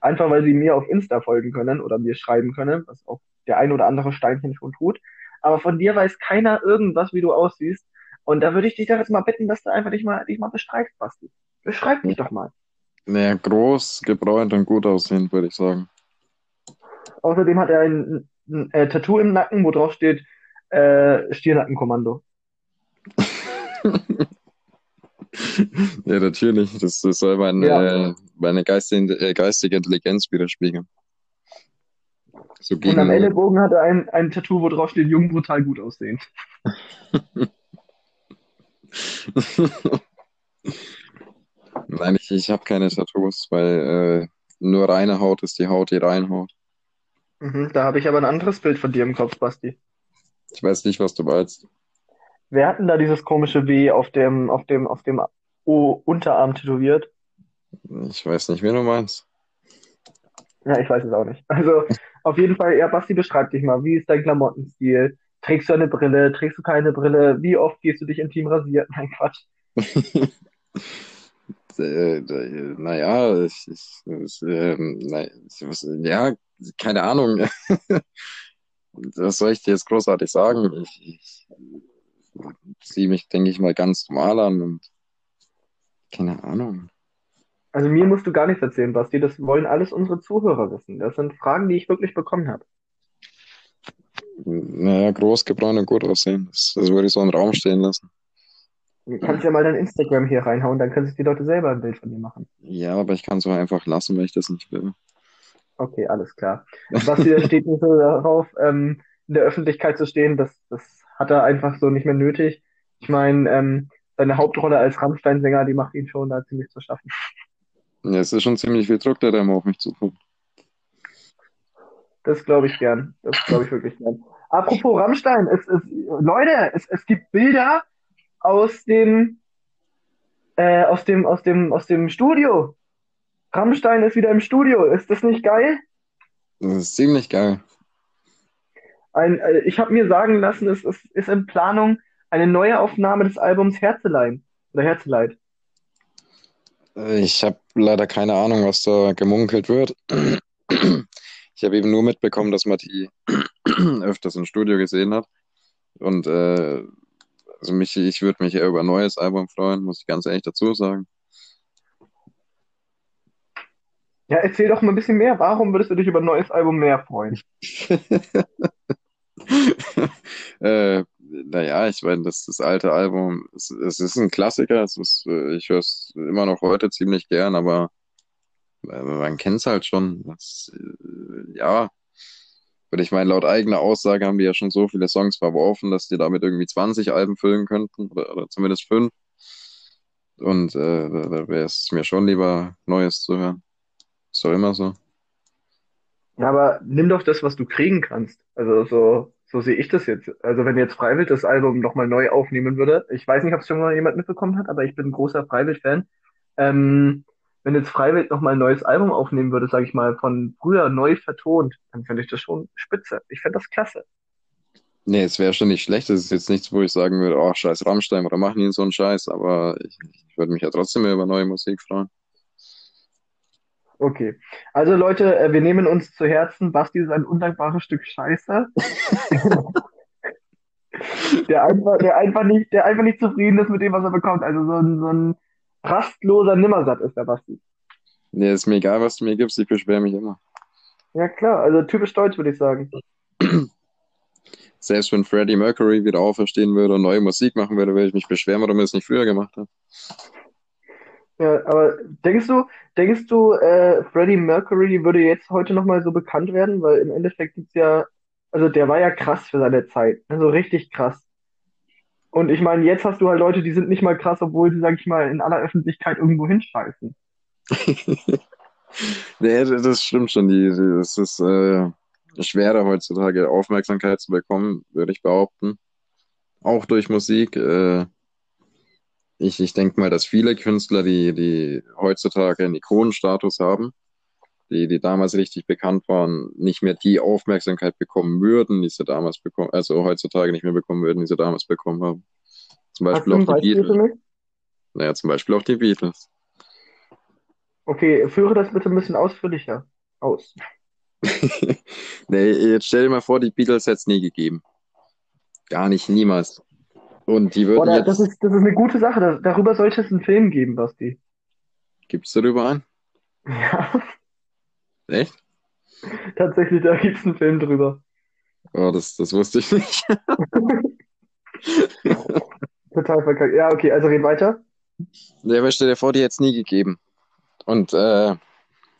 Einfach weil sie mir auf Insta folgen können oder mir schreiben können, was auch der ein oder andere Steinchen schon tut. Aber von dir weiß keiner irgendwas, wie du aussiehst. Und da würde ich dich doch jetzt mal bitten, dass du einfach dich mal, dich mal beschreibst, Basti. Beschreib mich doch mal. Naja, groß, gebräunt und gut aussehend, würde ich sagen. Außerdem hat er ein, ein, ein äh, Tattoo im Nacken, wo drauf steht äh, Stirnackenkommando. Ja, natürlich. Das, das soll meine, Ja. äh, meine geistige, äh, geistige Intelligenz widerspiegeln. So Und am Ellenbogen hat er ein, ein Tattoo, wo drauf steht, jung, brutal, gut aussehen. Nein, ich, ich habe keine Tattoos, weil äh, nur reine Haut ist die Haut, die reinhaut. Mhm, da habe ich aber ein anderes Bild von dir im Kopf, Basti. Ich weiß nicht, was du meinst. Wer hat denn da dieses komische W auf dem, auf dem, auf dem O Unterarm tätowiert? Ich weiß nicht, wen du meinst. Ja, ich weiß es auch nicht. Also, auf jeden Fall, ja, Basti, beschreib dich mal. Wie ist dein Klamottenstil? Trägst du eine Brille? Trägst du keine Brille? Wie oft gehst du dich intim rasieren? Nein, Quatsch. Naja, ich, ich, ich, ähm, na, ich, ja, keine Ahnung. Was soll ich dir jetzt großartig sagen? Ich, ich ziehe mich, denke ich mal, ganz normal an und keine Ahnung. Also, mir musst du gar nichts erzählen, Basti. Das wollen alles unsere Zuhörer wissen. Das sind Fragen, die ich wirklich bekommen habe. Naja, groß, gebräunt und gut aussehen. Das, das würde ich so im Raum stehen lassen. Du kannst ja mal dein Instagram hier reinhauen, dann können sich die Leute selber ein Bild von dir machen. Ja, aber ich kann es auch einfach lassen, weil ich das nicht will. Okay, alles klar. Basti, der steht nicht so darauf, ähm, in der Öffentlichkeit zu stehen. Das, das hat er einfach so nicht mehr nötig. Ich meine, ähm, seine Hauptrolle als Rammstein-Sänger, die macht ihn schon da ziemlich zu schaffen. Ja, es ist schon ziemlich viel Druck, der da immer auf mich zukommt. Das glaube ich gern. Das glaube ich wirklich gern. Apropos Rammstein, es, es, Leute, es, es gibt Bilder aus dem, äh, aus dem, aus dem, aus dem Studio. Rammstein ist wieder im Studio. Ist das nicht geil? Das ist ziemlich geil. Ein, äh, ich habe mir sagen lassen, es ist, ist in Planung eine neue Aufnahme des Albums Herzelein oder Herzeleid. Äh, Ich habe leider keine Ahnung, was da gemunkelt wird. Ich habe eben nur mitbekommen, dass man die öfters im Studio gesehen hat. Und äh, also mich, ich würde mich eher über ein neues Album freuen, muss ich ganz ehrlich dazu sagen. Ja, erzähl doch mal ein bisschen mehr. Warum würdest du dich über ein neues Album mehr freuen? Äh, naja, ich meine, das, das alte Album, es, es ist ein Klassiker, es ist, äh, ich höre es immer noch heute ziemlich gern, aber äh, man kennt es halt schon. Das, ja, und ich meine, laut eigener Aussage haben die ja schon so viele Songs verworfen, dass die damit irgendwie 20 Alben füllen könnten, oder, oder zumindest fünf. Und äh, da, wäre es mir schon lieber, Neues zu hören. Ist doch immer so. Aber nimm doch das, was du kriegen kannst. Also so, so sehe ich das jetzt. Also wenn jetzt Freiwild das Album nochmal neu aufnehmen würde, ich weiß nicht, ob es schon mal jemand mitbekommen hat, aber ich bin ein großer Freiwild-Fan. Ähm, wenn jetzt Freiwild nochmal ein neues Album aufnehmen würde, sage ich mal, von früher neu vertont, dann fände ich das schon spitze. Ich fände das klasse. Nee, es wäre schon nicht schlecht. Es ist jetzt nichts, wo ich sagen würde, oh, scheiß Rammstein oder machen die so einen Scheiß, aber ich, ich würde mich ja trotzdem mehr über neue Musik freuen. Okay. Also Leute, äh, wir nehmen uns zu Herzen, Basti ist ein undankbares Stück Scheiße, der einfach, der einfach nicht, der einfach nicht zufrieden ist mit dem, was er bekommt. Also so ein, so ein rastloser Nimmersatt ist der Basti. Nee, ist mir egal, was du mir gibst, ich beschwere mich immer. Ja klar, also typisch deutsch, würde ich sagen. Selbst wenn Freddie Mercury wieder auferstehen würde und neue Musik machen würde, würde ich mich beschweren, warum er es nicht früher gemacht hat. Ja, aber denkst du, denkst du, äh, Freddie Mercury würde jetzt heute nochmal so bekannt werden? Weil im Endeffekt gibt's ja, also der war ja krass für seine Zeit, also richtig krass. Und ich meine, jetzt hast du halt Leute, die sind nicht mal krass, obwohl sie, sag ich mal, in aller Öffentlichkeit irgendwo hinscheißen. Nee, das stimmt schon. Die, die, es ist äh, schwerer heutzutage Aufmerksamkeit zu bekommen, würde ich behaupten. Auch durch Musik. Äh, ich ich denke mal, dass viele Künstler, die, die heutzutage einen Ikonenstatus haben, die, die damals richtig bekannt waren, nicht mehr die Aufmerksamkeit bekommen würden, die sie damals bekommen, also heutzutage nicht mehr bekommen würden, die sie damals bekommen haben. Zum Beispiel auch die Beispiel Beatles. Naja, zum Beispiel auch die Beatles. Okay, führe das bitte ein bisschen ausführlicher aus. Nee, jetzt stell dir mal vor, die Beatles hätte es nie gegeben. Gar nicht, niemals. Und die würden das jetzt, ist, das ist eine gute Sache. Da, darüber sollte es einen Film geben, Basti. gibt's darüber einen? Ja, Echt? tatsächlich, da gibt's einen Film drüber. Oh, das, das wusste ich nicht. Total verkackt. Ja, okay, also red weiter. Der möchte dir vor, die hätte es nie gegeben. Und äh,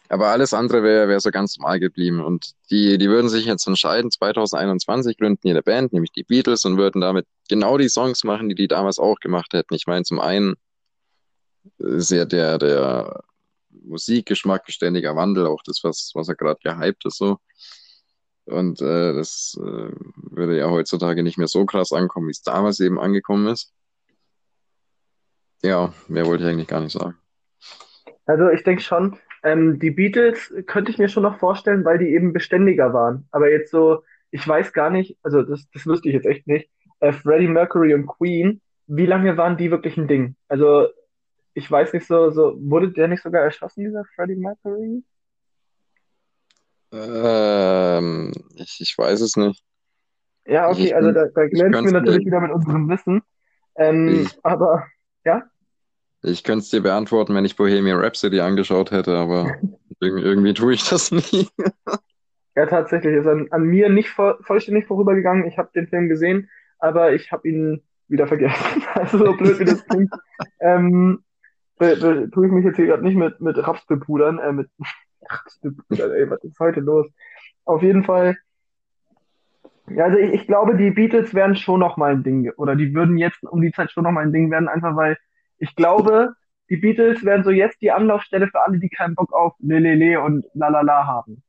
aber alles andere wäre wär so ganz normal geblieben. Und die, die würden sich jetzt entscheiden, 2021 gründen eine Band, nämlich die Beatles, und würden damit genau die Songs machen, die die damals auch gemacht hätten. Ich meine, zum einen ist ja der, der Musikgeschmack ständiger Wandel, auch das, was, was er gerade gehypt ist, so. Und äh, das äh, würde ja heutzutage nicht mehr so krass ankommen, wie es damals eben angekommen ist. Ja, mehr wollte ich eigentlich gar nicht sagen. Also ich denke schon, ähm, die Beatles könnte ich mir schon noch vorstellen, weil die eben beständiger waren. Aber jetzt so, ich weiß gar nicht, also das, das wüsste ich jetzt echt nicht, äh, Freddie Mercury und Queen, wie lange waren die wirklich ein Ding? Also ich weiß nicht so, so, wurde der nicht sogar erschossen, dieser Freddie Mercury? Ähm, ich, ich weiß es nicht. Ja, okay, ich, also da, da glänzen wir natürlich wieder mit unserem Wissen. Ähm, aber ja, ich könnte es dir beantworten, wenn ich Bohemian Rhapsody angeschaut hätte, aber irg- irgendwie tue ich das nie. ja, tatsächlich ist an, an mir nicht voll, vollständig vorübergegangen. Ich habe den Film gesehen, aber ich habe ihn wieder vergessen. Also so blöd wie das klingt. Ähm, be, be, tue ich mich jetzt hier gerade nicht mit, mit Raps bepudern, äh, mit Raps bepudern, ey, was ist heute los? Auf jeden Fall, ja, also ich, ich glaube, die Beatles wären schon noch mal ein Ding, oder die würden jetzt um die Zeit schon noch mal ein Ding werden, einfach weil ich glaube, die Beatles wären so jetzt die Anlaufstelle für alle, die keinen Bock auf Lelele und Lalala haben.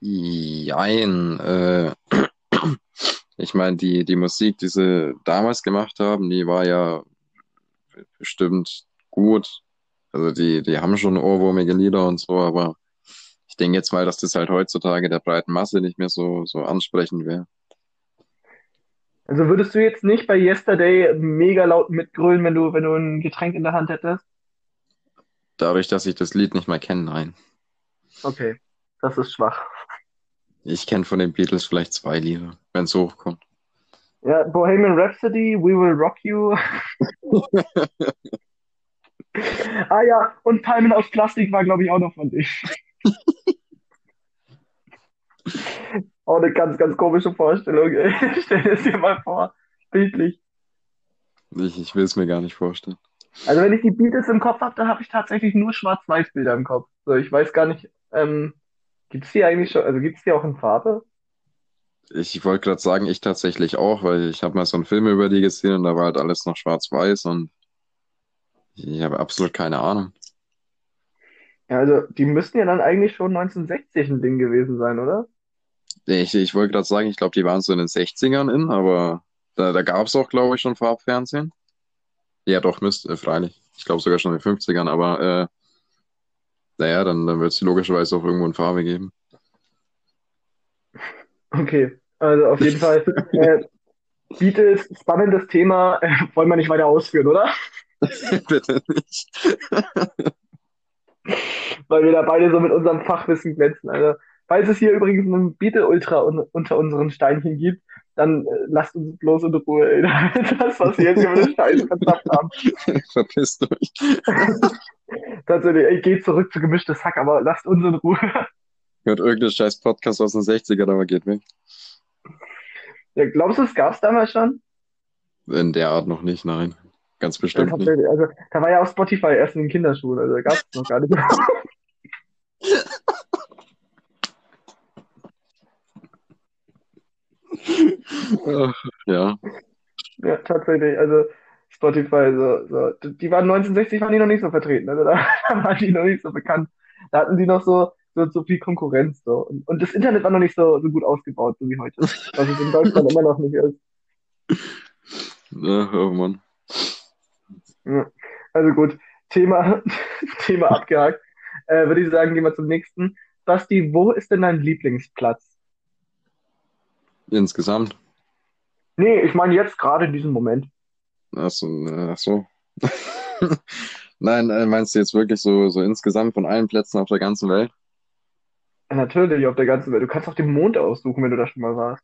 Jein. Äh, ich meine, die, die Musik, die sie damals gemacht haben, die war ja bestimmt gut. Also die, die haben schon ohrwurmige Lieder und so, aber ich denke jetzt mal, dass das halt heutzutage der breiten Masse nicht mehr so, so ansprechend wäre. Also würdest du jetzt nicht bei Yesterday mega laut mitgrölen, wenn du, wenn du ein Getränk in der Hand hättest? Dadurch, dass ich das Lied nicht mehr kenne, nein. Okay, das ist schwach. Ich kenne von den Beatles vielleicht zwei Lieder, wenn es hochkommt. Ja, Bohemian Rhapsody, We Will Rock You. Ah ja, und Palmen aus Plastik war, glaube ich, auch noch von dich. Auch eine ganz, ganz komische Vorstellung, ey. Stell dir das dir mal vor, bildlich. Ich, ich will es mir gar nicht vorstellen. Also wenn ich die Beatles im Kopf habe, dann habe ich tatsächlich nur Schwarz-Weiß-Bilder im Kopf. So, ich weiß gar nicht, ähm, gibt's die eigentlich schon, also gibt's die auch in Farbe? Ich wollte gerade sagen, ich tatsächlich auch, weil ich habe mal so einen Film über die gesehen und da war halt alles noch schwarz-weiß und ich habe absolut keine Ahnung. Ja, also die müssten ja dann eigentlich schon 1960 ein Ding gewesen sein, oder? Ich, ich wollte gerade sagen, ich glaube, die waren so in den 60ern in, aber da, da gab es auch, glaube ich, schon Farbfernsehen. Ja, doch, müsste, äh, freilich. Ich glaube sogar schon in den 50ern, aber äh, naja, dann, dann wird es logischerweise auch irgendwo in Farbe geben. Okay, also auf jeden Fall. Äh, Beatles, spannendes Thema, äh, wollen wir nicht weiter ausführen, oder? Bitte nicht. Weil wir da beide so mit unserem Fachwissen glänzen. Also, falls es hier übrigens einen Beatle-Ultra un unter unseren Steinchen gibt, dann äh, lasst uns bloß in Ruhe, ey. Das, was wir jetzt hier mit den Steinen verzapft haben. Verpisst euch. Tatsächlich, ey, geht zurück zu gemischtes Hack, aber lasst uns in Ruhe. Hört irgendein scheiß Podcast aus den 60ern, aber geht weg. Ja, glaubst du, es gab's damals schon? In der Art noch nicht, nein. Ganz bestimmt nicht. Also, da war ja auch Spotify erst in den Kinderschuhen, also da gab's noch gar nicht. Ja. Ja, tatsächlich. Also Spotify, so, so. Die waren 1960 waren die noch nicht so vertreten. Also da, da waren die noch nicht so bekannt. Da hatten die noch so, so, so viel Konkurrenz. So. Und, und das Internet war noch nicht so, so gut ausgebaut, so wie heute. Was es in Deutschland immer noch nicht ist. Ach, oh Mann. Ja. Also gut, Thema, Thema abgehakt. Äh, würde ich sagen, gehen wir zum nächsten. Basti, wo ist denn dein Lieblingsplatz? Insgesamt. Nee, ich meine jetzt gerade in diesem Moment. Ach so. Ach so. Nein, äh, meinst du jetzt wirklich so, so insgesamt von allen Plätzen auf der ganzen Welt? Natürlich auf der ganzen Welt. Du kannst auch den Mond aussuchen, wenn du da schon mal warst.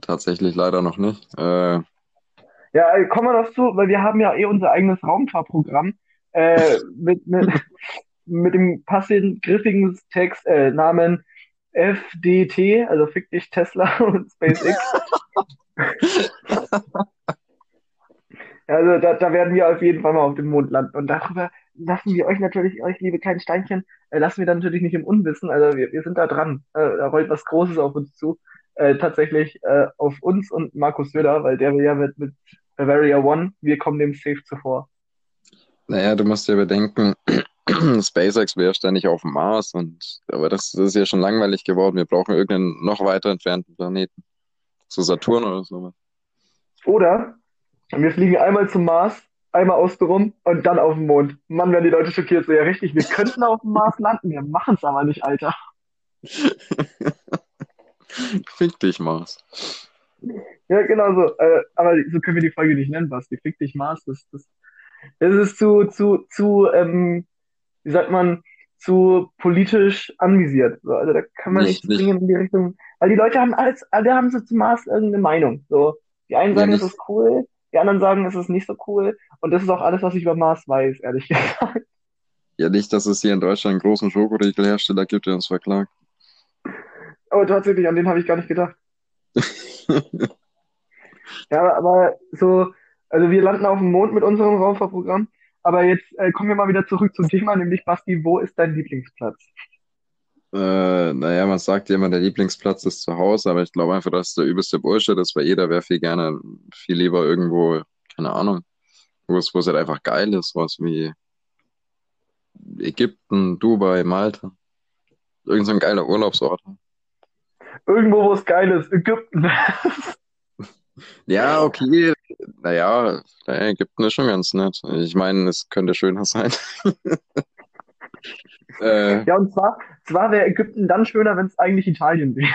Tatsächlich leider noch nicht. Äh, Ja, äh, kommen wir noch zu, weil wir haben ja eh unser eigenes Raumfahrtprogramm äh, mit, mit, mit dem passenden, griffigen Text, äh, Namen FDT, also fick dich Tesla und SpaceX. Also da, da werden wir auf jeden Fall mal auf dem Mond landen. Und darüber lassen wir euch natürlich, euch liebe kleinen Steinchen, äh, lassen wir dann natürlich nicht im Unwissen. Also wir, wir sind da dran. Äh, da rollt was Großes auf uns zu. Äh, tatsächlich äh, auf uns und Markus Söder, weil der will ja mit, mit Bavaria One, wir kommen dem safe zuvor. Naja, du musst dir bedenken, SpaceX wäre ständig auf dem Mars und aber das, das ist ja schon langweilig geworden. Wir brauchen irgendeinen noch weiter entfernten Planeten. So Saturn oder so. Oder wir fliegen einmal zum Mars, einmal außenrum und dann auf den Mond. Mann, werden die Leute schockiert. So, ja, richtig, wir könnten auf dem Mars landen, wir machen es aber nicht, Alter. Fick dich, Mars. Ja, genau so. Äh, aber so können wir die Folge nicht nennen, Basti. Fick dich, Mars. Das, das, das ist zu, zu, zu, ähm, wie sagt man, zu politisch anvisiert. So, also da kann man nicht, nicht in die Richtung. Weil die Leute haben alles, alle haben so zum Mars irgendeine Meinung. So, die einen sagen, ja, es ist cool, die anderen sagen, es ist nicht so cool. Und das ist auch alles, was ich über Mars weiß, ehrlich gesagt. Ja, nicht, dass es hier in Deutschland einen großen Schokoriegelhersteller gibt, der uns verklagt. Oh, tatsächlich, an den habe ich gar nicht gedacht. ja, aber so, also wir landen auf dem Mond mit unserem Raumfahrtprogramm. Aber jetzt äh, kommen wir mal wieder zurück zum Thema, nämlich Basti, wo ist dein Lieblingsplatz? Äh, naja, man sagt ja immer, der Lieblingsplatz ist zu Hause, aber ich glaube einfach, dass der übelste Bullshit ist, weil jeder wäre viel gerne, viel lieber irgendwo, keine Ahnung, wo es, wo es halt einfach geil ist, was wie Ägypten, Dubai, Malta. Irgend so ein geiler Urlaubsort. Irgendwo, wo es geil ist, Ägypten. ja, okay. Naja, Ägypten ist schon ganz nett. Ich meine, es könnte schöner sein. Äh, ja, und zwar, zwar wäre Ägypten dann schöner, wenn es eigentlich Italien wäre.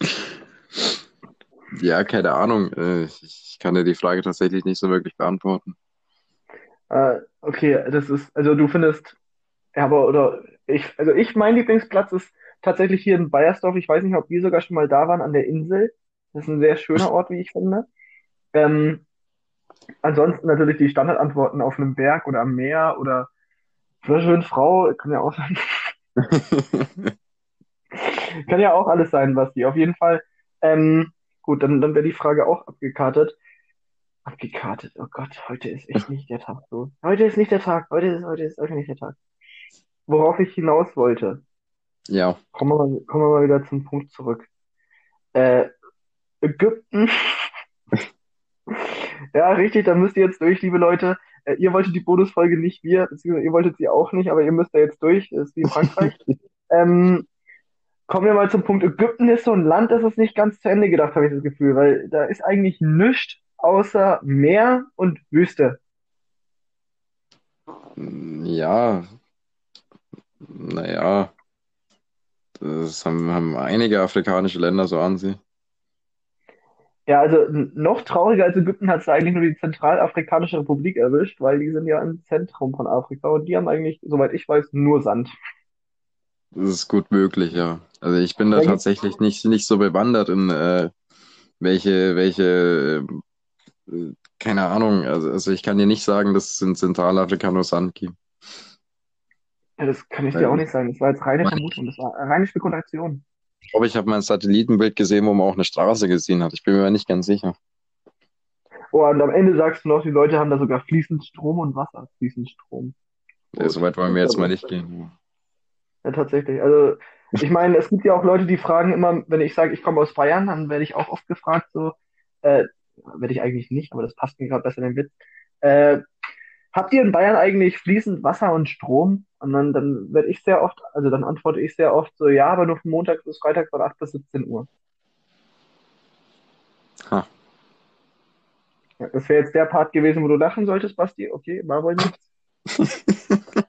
ja, keine Ahnung. Äh, ich kann dir die Frage tatsächlich nicht so wirklich beantworten. Äh, okay, das ist, also du findest, ja, aber, oder ich, also ich, mein Lieblingsplatz ist tatsächlich hier in Bayersdorf. Ich weiß nicht, ob wir sogar schon mal da waren, an der Insel. Das ist ein sehr schöner Ort, wie ich finde. Ähm, ansonsten natürlich die Standardantworten auf einem Berg oder am Meer oder schön Frau, kann ja auch sein. kann ja auch alles sein, Basti. Auf jeden Fall. Ähm, gut, dann, dann wäre die Frage auch abgekartet. Abgekartet, oh Gott, heute ist echt nicht der Tag so. Heute ist nicht der Tag, heute ist, heute ist heute nicht der Tag. Worauf ich hinaus wollte. Ja. Kommen wir mal, kommen wir mal wieder zum Punkt zurück. Äh, Ägypten Ja, richtig, da müsst ihr jetzt durch, liebe Leute. Äh, ihr wolltet die Bonusfolge nicht, wir, beziehungsweise ihr wolltet sie auch nicht, aber ihr müsst da jetzt durch, das ist wie in Frankreich. ähm, kommen wir mal zum Punkt. Ägypten ist so ein Land, das ist nicht ganz zu Ende gedacht, habe ich das Gefühl, weil da ist eigentlich nichts außer Meer und Wüste. Ja, naja, das haben, haben einige afrikanische Länder so an sich. Ja, also noch trauriger als Ägypten hat es eigentlich nur die Zentralafrikanische Republik erwischt, weil die sind ja im Zentrum von Afrika und die haben eigentlich, soweit ich weiß, nur Sand. Das ist gut möglich, ja. Also ich bin da tatsächlich nicht, nicht so bewandert in äh, welche, welche, äh, keine Ahnung, also, also ich kann dir nicht sagen, dass es in Zentralafrika nur Sand gibt. ja, das kann ich dir auch nicht sagen. Das war jetzt reine Vermutung, das war reine Spekulation. Ich glaube, ich habe mein Satellitenbild gesehen, wo man auch eine Straße gesehen hat. Ich bin mir aber nicht ganz sicher. Oh, und am Ende sagst du noch, die Leute haben da sogar fließend Strom und Wasser. Fließend Strom. Ja, so weit wollen wir jetzt mal nicht gehen. Ja, tatsächlich. Also, ich meine, es gibt ja auch Leute, die fragen immer, wenn ich sage, ich komme aus Bayern, dann werde ich auch oft gefragt, so, äh, werde ich eigentlich nicht, aber das passt mir gerade besser in den Witz. Äh, habt ihr in Bayern eigentlich fließend Wasser und Strom? Und dann, dann werde ich sehr oft, also dann antworte ich sehr oft so, ja, aber nur von Montag bis Freitag von 8 bis 17 Uhr. Ha. Ja, das wäre jetzt der Part gewesen, wo du lachen solltest, Basti. Okay, war wohl nichts.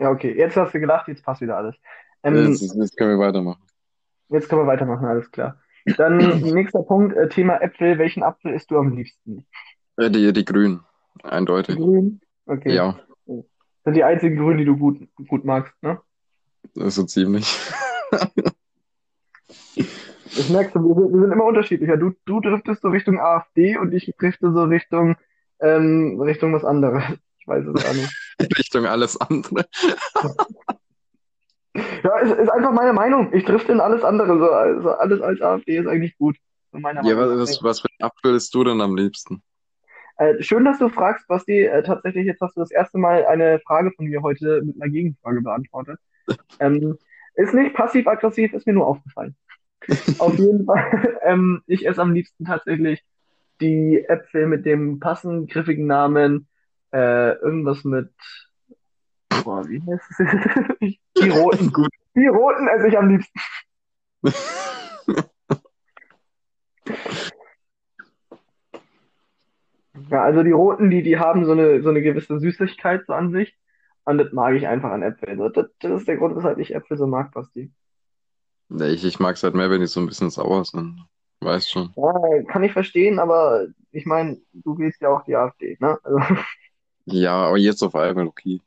Ja, okay, jetzt hast du gelacht, jetzt passt wieder alles. Ähm, Jetzt, jetzt können wir weitermachen. jetzt können wir weitermachen, alles klar. Dann nächster Punkt, äh, Thema Äpfel. Welchen Apfel isst du am liebsten? Äh, Die, die Grünen, eindeutig. Grün? Okay. Ja, Sind die einzigen Grünen, die du gut, gut magst, ne? das ist so ziemlich. Ich merke schon, wir sind, wir sind immer unterschiedlicher. Du, du driftest so Richtung AfD und ich drifte so Richtung ähm, Richtung was anderes. Ich weiß es gar nicht. Richtung alles andere. Ja, ist, ist einfach meine Meinung. Ich drifte in alles andere. So, also alles als AfD ist eigentlich gut. So Ja, was, was, was für einen Apfel isst du denn am liebsten? Äh, schön, dass du fragst, Basti. Äh, tatsächlich, jetzt hast du das erste Mal eine Frage von mir heute mit einer Gegenfrage beantwortet. Ähm, ist nicht passiv-aggressiv, ist mir nur aufgefallen. Auf jeden Fall, ähm, ich esse am liebsten tatsächlich die Äpfel mit dem passend griffigen Namen, äh, irgendwas mit, boah, wie heißt es? Die roten. Gut. Die roten esse ich am liebsten. Ja, also die roten, die, die haben so eine, so eine gewisse Süßigkeit so an sich. Und das mag ich einfach an Äpfeln. Das, das ist der Grund, weshalb ich Äpfel so mag, Basti. Nee, ich, ich mag es halt mehr, wenn die so ein bisschen sauer sind. Weißt schon. Ja, kann ich verstehen, aber ich meine, du wählst ja auch die AfD, ne? Also, Ja, aber jetzt auf einmal okay.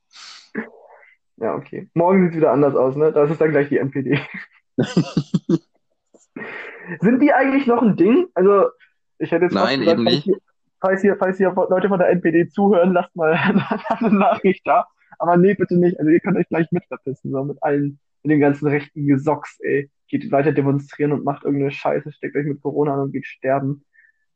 ja, okay. Morgen sieht es wieder anders aus, ne? Das ist dann gleich die NPD. Sind die eigentlich noch ein Ding? Also, ich hätte jetzt fast Nein, gesagt, eben nicht. Falls hier, falls hier Leute von der NPD zuhören, lasst mal eine Nachricht da. Aber nee, bitte nicht. Also, ihr könnt euch gleich mitverpissen, so mit allen, mit dem ganzen rechten Gesocks, ey. Geht weiter demonstrieren und macht irgendeine Scheiße, steckt euch mit Corona an und geht sterben.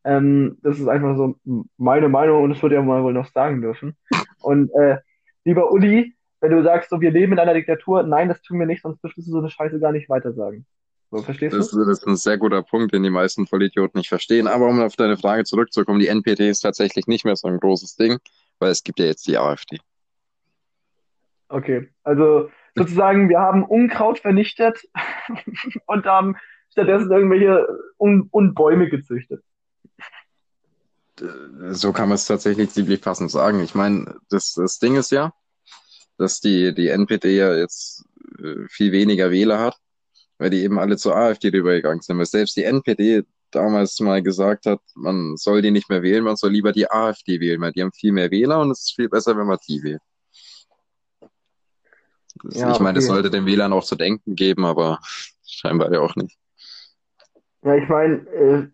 Ähm, das ist einfach so meine Meinung und das wird ja mal wohl noch sagen dürfen. Und äh, lieber Uli, wenn du sagst, so wir leben in einer Diktatur, nein, das tun wir nicht, sonst dürftest du so eine Scheiße gar nicht weiter sagen. So, verstehst Das, du? das ist ein sehr guter Punkt, den die meisten Vollidioten nicht verstehen. Aber um auf deine Frage zurückzukommen, die NPD ist tatsächlich nicht mehr so ein großes Ding, weil es gibt ja jetzt die AfD. Okay, also sozusagen, wir haben Unkraut vernichtet und haben stattdessen irgendwelche Un Un Bäume gezüchtet. So kann man es tatsächlich ziemlich passend sagen. Ich meine, das, das Ding ist ja, dass die, die NPD ja jetzt äh, viel weniger Wähler hat, weil die eben alle zur AfD rübergegangen sind. Weil selbst die NPD damals mal gesagt hat, man soll die nicht mehr wählen, man soll lieber die AfD wählen, weil die haben viel mehr Wähler und es ist viel besser, wenn man die wählt. Das, Ja, ich meine, das okay. sollte den Wählern auch zu denken geben, aber scheinbar ja auch nicht. Ja, ich meine, äh,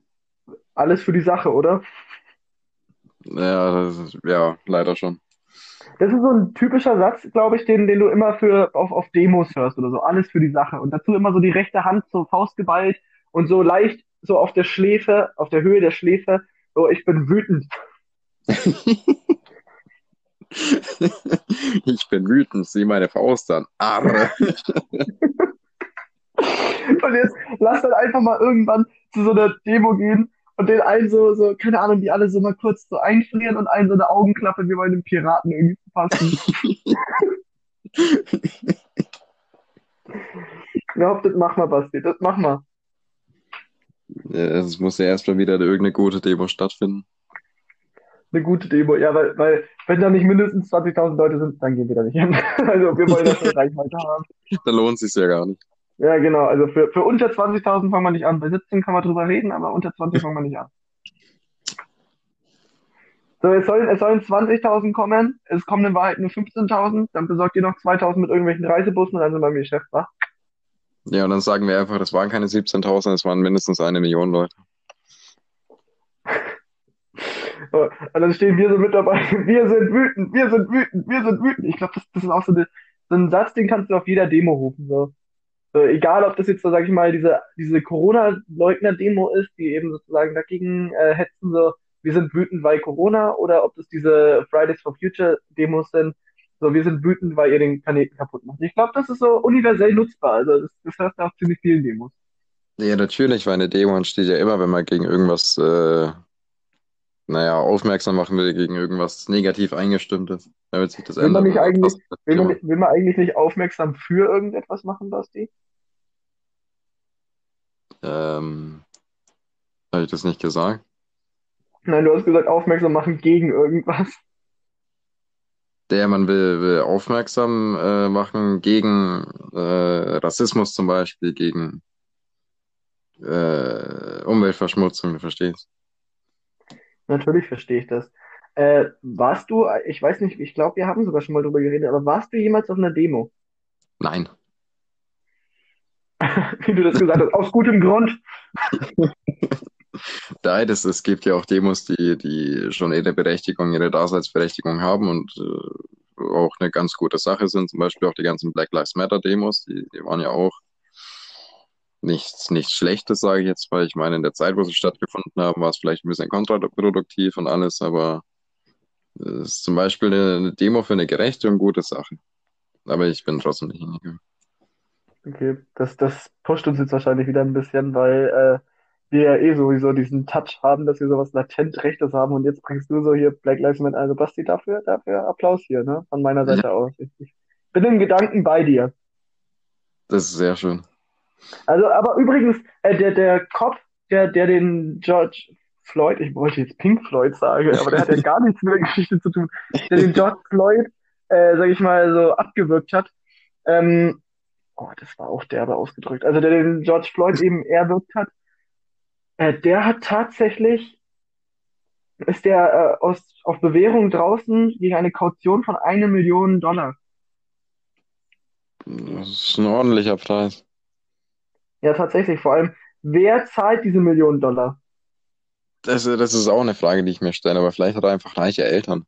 alles für die Sache, oder? Ja, das ja, leider schon. Das ist so ein typischer Satz, glaube ich, den, den du immer für auf, auf Demos hörst oder so. Alles für die Sache. Und dazu immer so die rechte Hand zur Faust geballt und so leicht so auf der Schläfe, auf der Höhe der Schläfe, so ich bin wütend. Ich bin wütend, sieh meine Faust an. Arre. Und jetzt lass dann einfach mal irgendwann zu so einer Demo gehen und den einen so, so, keine Ahnung, die alle so mal kurz so einfrieren und einen so eine Augenklappe wie bei einem Piraten irgendwie verpassen. Ja, das mach mal, Basti, das mach mal. Ja, Es muss ja erstmal wieder irgendeine gute Demo stattfinden. Eine gute Demo, ja, weil, weil wenn da nicht mindestens 20.000 Leute sind, dann gehen wir da nicht hin. Also wir wollen das Reichweite haben. Da lohnt sich's ja gar nicht. Ja, genau, also für, für unter 20.000 fangen wir nicht an. Bei 17 kann man drüber reden, aber unter 20 fangen wir nicht an. So, es sollen, es sollen 20.000 kommen, es kommen in Wahrheit nur 15.000, dann besorgt ihr noch 2.000 mit irgendwelchen Reisebussen und dann sind wir im Geschäft, wa? Ja, und dann sagen wir einfach, das waren keine 17.000, es waren mindestens eine Million Leute. So, Und dann stehen wir so mit dabei, wir sind wütend, wir sind wütend, wir sind wütend. Ich glaube, das, das ist auch so, eine, so ein Satz, den kannst du auf jeder Demo rufen. So. So, egal, ob das jetzt so, sag ich mal, diese, diese Corona-Leugner-Demo ist, die eben sozusagen dagegen äh, hetzen, so, wir sind wütend, weil Corona, oder ob das diese Fridays for Future-Demos sind, so, wir sind wütend, weil ihr den Planeten kaputt macht. Ich glaube, das ist so universell nutzbar. Also, das, das hörst du auf ziemlich vielen Demos. Ja, natürlich, weil eine Demo entsteht ja immer, wenn man gegen irgendwas, äh, naja, aufmerksam machen will, gegen irgendwas negativ eingestimmt ist, damit sich das Will man ändert. nicht eigentlich, will man, will man eigentlich nicht aufmerksam für irgendetwas machen, Basti? Ähm, habe ich das nicht gesagt? Nein, du hast gesagt, aufmerksam machen gegen irgendwas. Der man will, will aufmerksam äh, machen gegen äh, Rassismus zum Beispiel, gegen äh, Umweltverschmutzung, du verstehst. Natürlich verstehe ich das. Äh, warst du, ich weiß nicht, ich glaube, wir haben sogar schon mal drüber geredet, aber warst du jemals auf einer Demo? Nein. Wie du das gesagt hast, aus gutem Grund. Nein, das, es gibt ja auch Demos, die, die schon ihre Berechtigung, ihre Daseinsberechtigung haben und äh, auch eine ganz gute Sache sind. Zum Beispiel auch die ganzen Black Lives Matter Demos, die, die waren ja auch nichts, nichts Schlechtes, sage ich jetzt, weil ich meine, in der Zeit, wo sie stattgefunden haben, war es vielleicht ein bisschen kontraproduktiv und alles, aber es ist zum Beispiel eine, eine Demo für eine gerechte und gute Sache. Aber ich bin trotzdem nicht hingegangen. Okay, das, das pusht uns jetzt wahrscheinlich wieder ein bisschen, weil äh, wir ja eh sowieso diesen Touch haben, dass wir sowas latent Rechtes haben und jetzt bringst du so hier Black Lives Matter. Also Basti, dafür, dafür Applaus hier, ne? Von meiner Ja, Seite aus. Ich, ich bin im Gedanken bei dir. das ist sehr schön. Also, aber übrigens, äh, der, der Cop, der, der den George Floyd, ich wollte jetzt Pink Floyd sagen, aber der hat ja gar nichts mit der Geschichte zu tun, der den George Floyd, äh, sag ich mal, so abgewürgt hat. Ähm, oh, das war auch derbe ausgedrückt. Also der den George Floyd eben erwürgt hat, äh, der hat tatsächlich, ist der äh, aus, auf Bewährung draußen gegen eine Kaution von eine Million Dollar. Das ist ein ordentlicher Preis. Ja, tatsächlich. Vor allem, wer zahlt diese Million Dollar? Das, das ist auch eine Frage, die ich mir stelle, aber vielleicht hat er einfach reiche Eltern.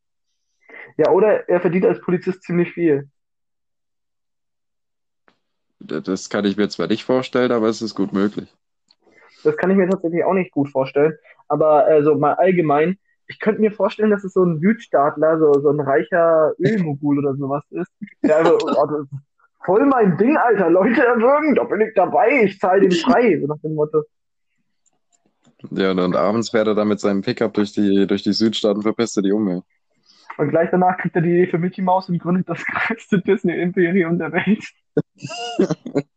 Ja, oder er verdient als Polizist ziemlich viel. Das kann ich mir zwar nicht vorstellen, aber es ist gut möglich. Das kann ich mir tatsächlich auch nicht gut vorstellen. Aber äh, so mal allgemein, ich könnte mir vorstellen, dass es so ein Südstaatler, so, so ein reicher Ölmogul oder sowas ist. Der einfach, voll mein Ding, Alter. Leute erwürgen, da bin ich dabei, ich zahle den frei. So nach dem Motto. Ja, und, und abends fährt er dann mit seinem Pickup durch die, durch die Südstaaten, verpestet die Umwelt. Und gleich danach kriegt er die Idee für Mickey Mouse und gründet das größte Disney-Imperium der Welt.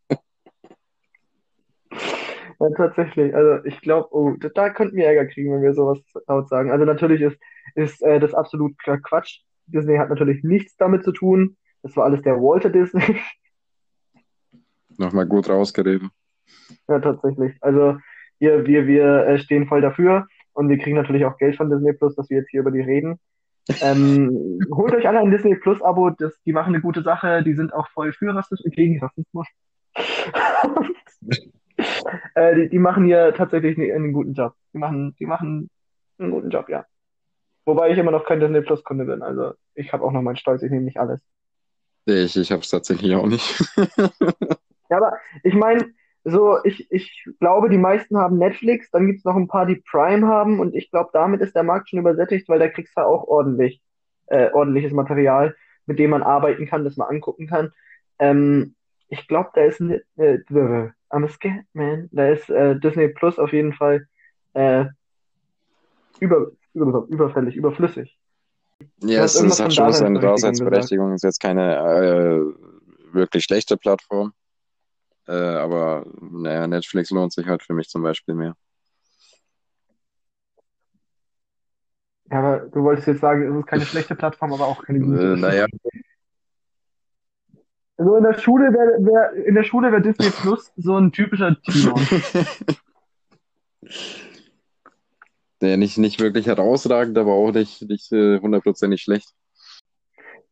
Ja, tatsächlich. Also ich glaube, oh, da, da könnten wir Ärger kriegen, wenn wir sowas laut sagen. Also natürlich ist, ist äh, das absolut Quatsch. Disney hat natürlich nichts damit zu tun. Das war alles der Walter Disney. Nochmal gut rausgeredet. Ja, tatsächlich. Also wir, wir, wir äh, stehen voll dafür und wir kriegen natürlich auch Geld von Disney Plus, dass wir jetzt hier über die reden. Ähm, holt euch alle ein Disney Plus Abo, das, die machen eine gute Sache, die sind auch voll für Rassismus, gegen Rassismus. äh, die, die machen hier tatsächlich einen, einen guten Job. Die machen, die machen einen guten Job, ja. Wobei ich immer noch kein Disney Plus Kunde bin. Also ich habe auch noch meinen Stolz, ich nehme nicht alles. Ich, ich habe es tatsächlich auch nicht. Ja, aber ich meine, so, ich, ich glaube, die meisten haben Netflix, dann gibt's noch ein paar, die Prime haben und ich glaube, damit ist der Markt schon übersättigt, weil da kriegst du auch ordentlich, äh, ordentliches Material, mit dem man arbeiten kann, das man angucken kann. Ähm, ich glaube, da ist ne, äh, I'm a scared man. Da ist äh, Disney Plus auf jeden Fall äh, über, über, überfällig, überflüssig. Ja, es, es hat schon seine Daseinsberechtigung. Ist jetzt keine äh, wirklich schlechte Plattform. Äh, aber naja, Netflix lohnt sich halt für mich zum Beispiel mehr. Ja, aber du wolltest jetzt sagen, es ist keine schlechte Plattform, aber auch keine Äh, gute. naja, Also in der Schule wäre wär, in der Schule wäre Disney Plus so ein typischer Timon. der nicht, nicht wirklich herausragend, aber auch nicht, nicht äh, hundertprozentig schlecht.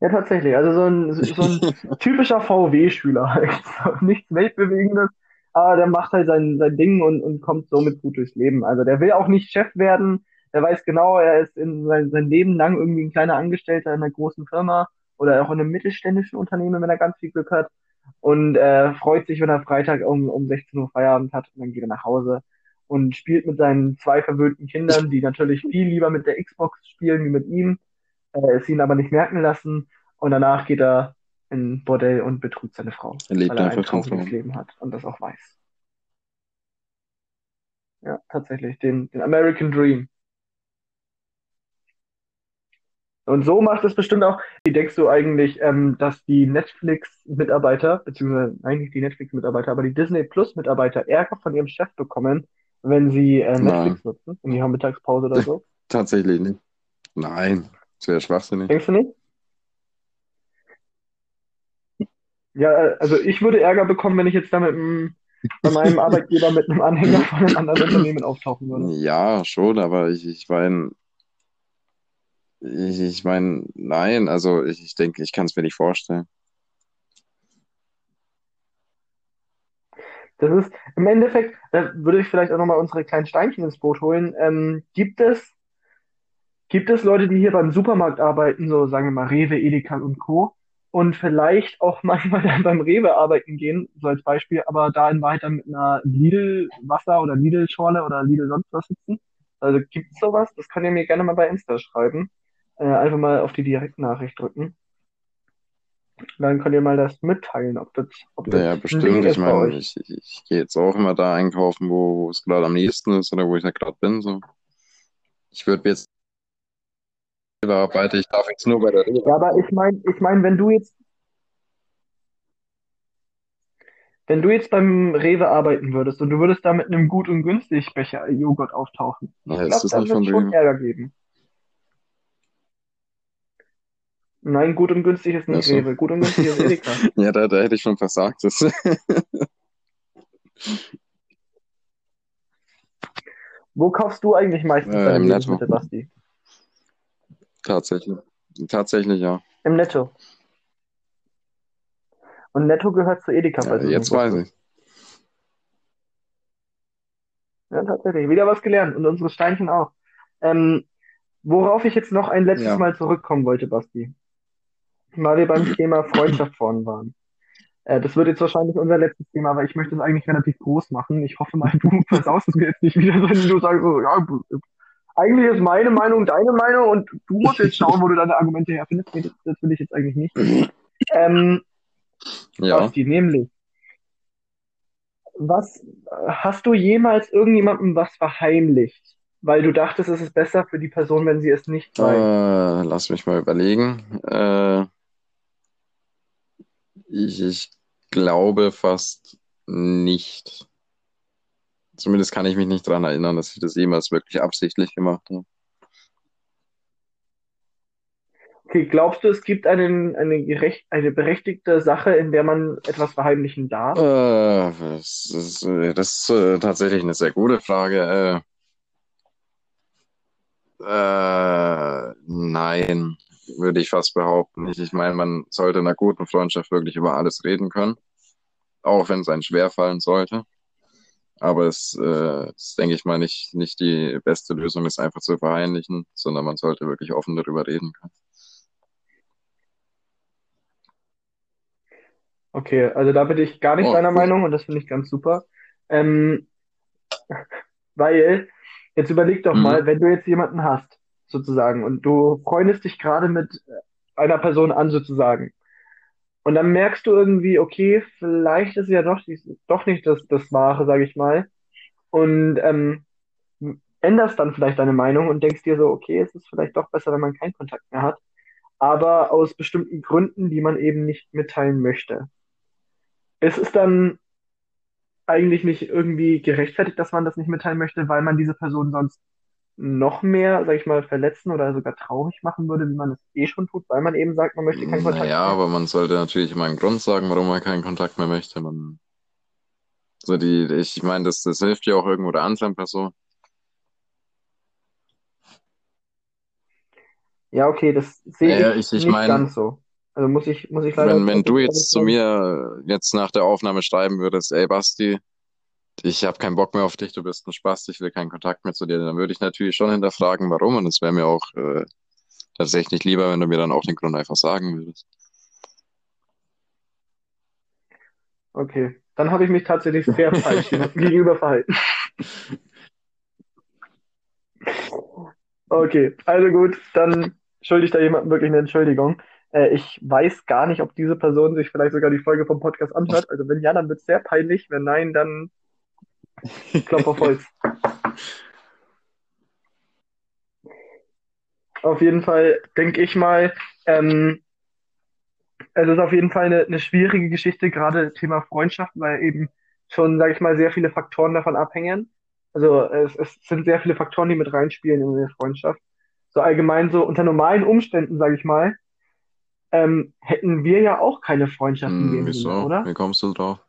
Ja, tatsächlich. Also so ein, so ein typischer VW-Schüler halt. Nichts Weltbewegendes, aber der macht halt sein, sein Ding und, und kommt somit gut durchs Leben. Also der will auch nicht Chef werden. Der weiß genau, er ist in sein, sein Leben lang irgendwie ein kleiner Angestellter in einer großen Firma oder auch in einem mittelständischen Unternehmen, wenn er ganz viel Glück hat. Und äh, freut sich, wenn er Freitag um, um 16 Uhr Feierabend hat und dann geht er nach Hause und spielt mit seinen zwei verwöhnten Kindern, die natürlich viel lieber mit der Xbox spielen wie mit ihm, äh, es ihn aber nicht merken lassen. Und danach geht er in Bordell und betrügt seine Frau, Er lebt weil er ein trauriges. Leben hat und das auch weiß. Ja, tatsächlich, den, den American Dream. Und so macht es bestimmt auch. Wie denkst du eigentlich, ähm, dass die Netflix-Mitarbeiter, beziehungsweise eigentlich die Netflix-Mitarbeiter, aber die Disney Plus-Mitarbeiter Ärger von ihrem Chef bekommen, wenn sie äh, Nein, Netflix nutzen, in ihrer Mittagspause oder so? tatsächlich nicht. Nein, das wäre schwachsinnig. Denkst du nicht? Ja, äh, also ich würde Ärger bekommen, wenn ich jetzt da mit bei meinem Arbeitgeber mit einem Anhänger von einem anderen Unternehmen auftauchen würde. Ja, schon, aber ich, ich meine, ich, ich meine, nein, also ich, ich denke, ich kann es mir nicht vorstellen. Das ist im Endeffekt, da würde ich vielleicht auch nochmal unsere kleinen Steinchen ins Boot holen. Ähm, gibt es, gibt es Leute, die hier beim Supermarkt arbeiten, so sagen wir mal Rewe, Edeka und Co. und vielleicht auch manchmal dann beim Rewe arbeiten gehen, so als Beispiel, aber da in Wahrheit dann mit einer Lidl Wasser oder Lidl Schorle oder Lidl sonst was sitzen? Also gibt's sowas? Das könnt ihr mir gerne mal bei Insta schreiben. Äh, einfach mal auf die Direktnachricht drücken. Dann könnt ihr mal das mitteilen, ob das, ob das Ja, bestimmt. Ich meine, ich, ich, ich gehe jetzt auch immer da einkaufen, wo, es gerade am nächsten ist oder wo ich ja gerade bin. So. Ich würde jetzt ich darf jetzt nur bei der Rewe. Ja, aber ich meine, ich mein, wenn du jetzt, wenn du jetzt beim Rewe arbeiten würdest und du würdest da mit einem gut und günstig Becher Joghurt auftauchen, ich Ja, ist glaube, da nicht wird es schon? Ärger geben. Nein, gut und günstig ist nicht so. Rewe, gut und günstig ist Edeka. Ja, da, da hätte ich schon versagt. Das, Wo kaufst du eigentlich meistens äh, deine im Netto. Lebensmittel, Basti? Tatsächlich. Tatsächlich, ja. Im Netto. Und Netto gehört zu Edeka, Ja, jetzt weiß ich. Ja, tatsächlich. Wieder was gelernt und unsere Steinchen auch. Ähm, worauf ich jetzt noch ein letztes Ja. Mal zurückkommen wollte, Basti, weil wir beim Thema Freundschaft vorhin waren. Äh, das wird jetzt wahrscheinlich unser letztes Thema, aber ich möchte es eigentlich relativ groß machen. Ich hoffe mal, du versaust es mir jetzt nicht wieder, sondern du sagst so, ja, eigentlich ist meine Meinung deine Meinung und du musst jetzt schauen, wo du deine Argumente herfindest. Nee, das, das will ich jetzt eigentlich nicht. Ähm, Ja. Basti, nämlich, was hast du jemals irgendjemandem was verheimlicht, weil du dachtest, es ist besser für die Person, wenn sie es nicht weiß? Äh, lass mich mal überlegen. Äh, ich, ich glaube fast nicht. Zumindest kann ich mich nicht daran erinnern, dass ich das jemals wirklich absichtlich gemacht habe. Okay, glaubst du, es gibt einen, eine gerecht, eine berechtigte Sache, in der man etwas verheimlichen darf? Äh, das ist, äh, das ist äh, tatsächlich eine sehr gute Frage. Äh, äh, nein, würde ich fast behaupten nicht. Ich meine, man sollte in einer guten Freundschaft wirklich über alles reden können, auch wenn es einem schwerfallen sollte. Aber es äh, ist, denke ich mal, nicht, nicht die beste Lösung, das einfach zu verheimlichen, sondern man sollte wirklich offen darüber reden können. Okay, also da bin ich gar nicht Oh, deiner cool. Meinung und das finde ich ganz super. Ähm, weil, jetzt überleg doch Mhm. mal, wenn du jetzt jemanden hast, sozusagen, und du freundest dich gerade mit einer Person an, sozusagen, und dann merkst du irgendwie, okay, vielleicht ist ja doch, doch nicht das, das Wahre, sage ich mal, und ähm, änderst dann vielleicht deine Meinung und denkst dir so, okay, es ist vielleicht doch besser, wenn man keinen Kontakt mehr hat, aber aus bestimmten Gründen, die man eben nicht mitteilen möchte. Ist es dann eigentlich nicht irgendwie gerechtfertigt, dass man das nicht mitteilen möchte, weil man diese Person sonst noch mehr, sag ich mal, verletzen oder sogar traurig machen würde, wie man es eh schon tut, weil man eben sagt, man möchte keinen Kontakt Naja, mehr? aber man sollte natürlich immer einen Grund sagen, warum man keinen Kontakt mehr möchte. Man, so die, ich meine, das, das hilft ja auch irgendwo der anderen Person. Ja, okay, das sehe Naja, ich ich, ich nicht meine, ganz so. Also muss ich, muss ich leider wenn, wenn du jetzt zu mir jetzt nach der Aufnahme schreiben würdest, ey Basti, ich habe keinen Bock mehr auf dich, du bist ein Spast, ich will keinen Kontakt mehr zu dir, dann würde ich natürlich schon hinterfragen, warum. Und es wäre mir auch äh, tatsächlich lieber, wenn du mir dann auch den Grund einfach sagen würdest. Okay, dann habe ich mich tatsächlich sehr falsch gegenüber verhalten. Okay, also gut, dann schulde ich da jemandem wirklich eine Entschuldigung. Äh, ich weiß gar nicht, ob diese Person sich vielleicht sogar die Folge vom Podcast anhört. Also wenn ja, dann wird es sehr peinlich. Wenn nein, dann Klopf auf Holz. Auf jeden Fall denke ich mal, ähm, es ist auf jeden Fall eine, eine schwierige Geschichte, gerade Thema Freundschaft, weil eben schon, sage ich mal, sehr viele Faktoren davon abhängen. Also es, es sind sehr viele Faktoren, die mit reinspielen in eine Freundschaft. So allgemein so unter normalen Umständen, sage ich mal, ähm, hätten wir ja auch keine Freundschaft in Hm, dem Sinne, wieso? oder? Wie kommst du drauf?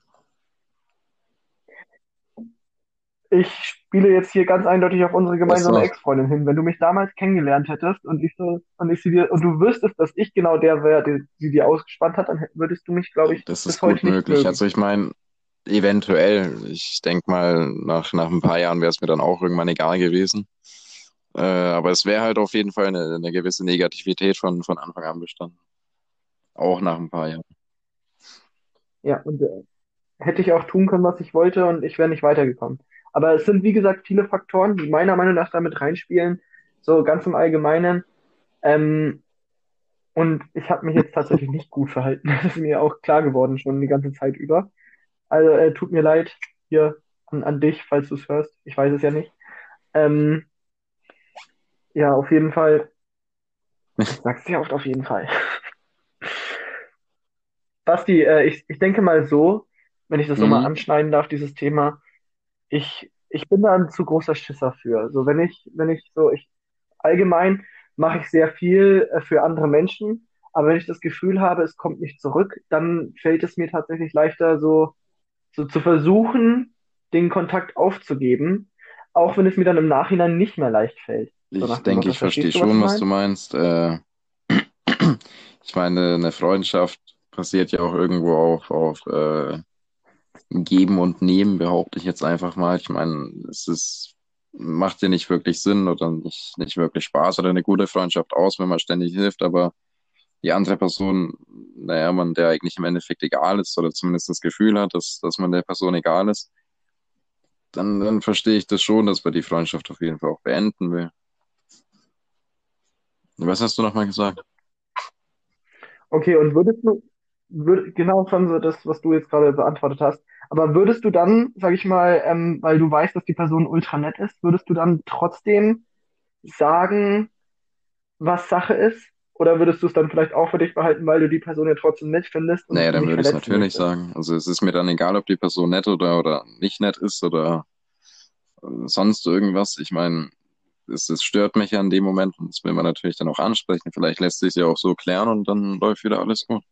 Ich spiele jetzt hier ganz eindeutig auf unsere gemeinsame. Ex-Freundin hin. Wenn du mich damals kennengelernt hättest und ich so, und ich sie dir, und du wüsstest, dass ich genau der wäre, die, die dir ausgespannt hat, dann würdest du mich, glaube ich, Das bis ist gut möglich. Also ich meine, eventuell. Ich denke mal, nach, nach ein paar Jahren wäre es mir dann auch irgendwann egal gewesen. Äh, aber es wäre halt auf jeden Fall eine, eine gewisse Negativität von, von Anfang an bestanden. Auch nach ein paar Jahren. Ja, und äh, hätte ich auch tun können, was ich wollte und ich wäre nicht weitergekommen. Aber es sind, wie gesagt, viele Faktoren, die meiner Meinung nach damit reinspielen, so ganz im Allgemeinen. Ähm, und ich habe mich jetzt tatsächlich nicht gut verhalten. Das ist mir auch klar geworden, schon die ganze Zeit über. Also äh, tut mir leid hier an, an dich, falls du es hörst. Ich weiß es ja nicht. Ähm, ja, auf jeden Fall. Ich sag's dir oft auf jeden Fall. Basti, äh, ich, ich denke mal so, wenn ich das nochmal Mhm. anschneiden darf, dieses Thema, ich, ich bin da ein zu großer Schisser für. Also wenn ich, wenn ich so, ich allgemein mache ich sehr viel äh, für andere Menschen, aber wenn ich das Gefühl habe, es kommt nicht zurück, dann fällt es mir tatsächlich leichter, so, so zu versuchen, den Kontakt aufzugeben, auch wenn es mir dann im Nachhinein nicht mehr leicht fällt. So Ich denke, ich verstehe schon, was du meinst. Äh, ich meine, eine Freundschaft basiert ja auch irgendwo auf, auf äh, Geben und Nehmen, behaupte ich jetzt einfach mal. Ich meine, es ist, macht ja nicht wirklich Sinn oder nicht, nicht wirklich Spaß oder eine gute Freundschaft aus, wenn man ständig hilft, aber die andere Person, naja, man der eigentlich im Endeffekt egal ist oder zumindest das Gefühl hat, dass, dass man der Person egal ist, dann, dann verstehe ich das schon, dass man die Freundschaft auf jeden Fall auch beenden will. Was hast du nochmal gesagt? Okay, und würdest du, würd, genau schon so das, was du jetzt gerade beantwortet hast, aber würdest du dann, sag ich mal, ähm, weil du weißt, dass die Person ultra nett ist, würdest du dann trotzdem sagen, was Sache ist? Oder würdest du es dann vielleicht auch für dich behalten, weil du die Person ja trotzdem nett findest Naja, dann würde ich es natürlich möchtest? sagen. Also es ist mir dann egal, ob die Person nett oder, oder nicht nett ist oder äh, sonst irgendwas. Ich meine, es, es stört mich ja in dem Moment und das will man natürlich dann auch ansprechen. Vielleicht lässt sich ja auch so klären und dann läuft wieder alles gut.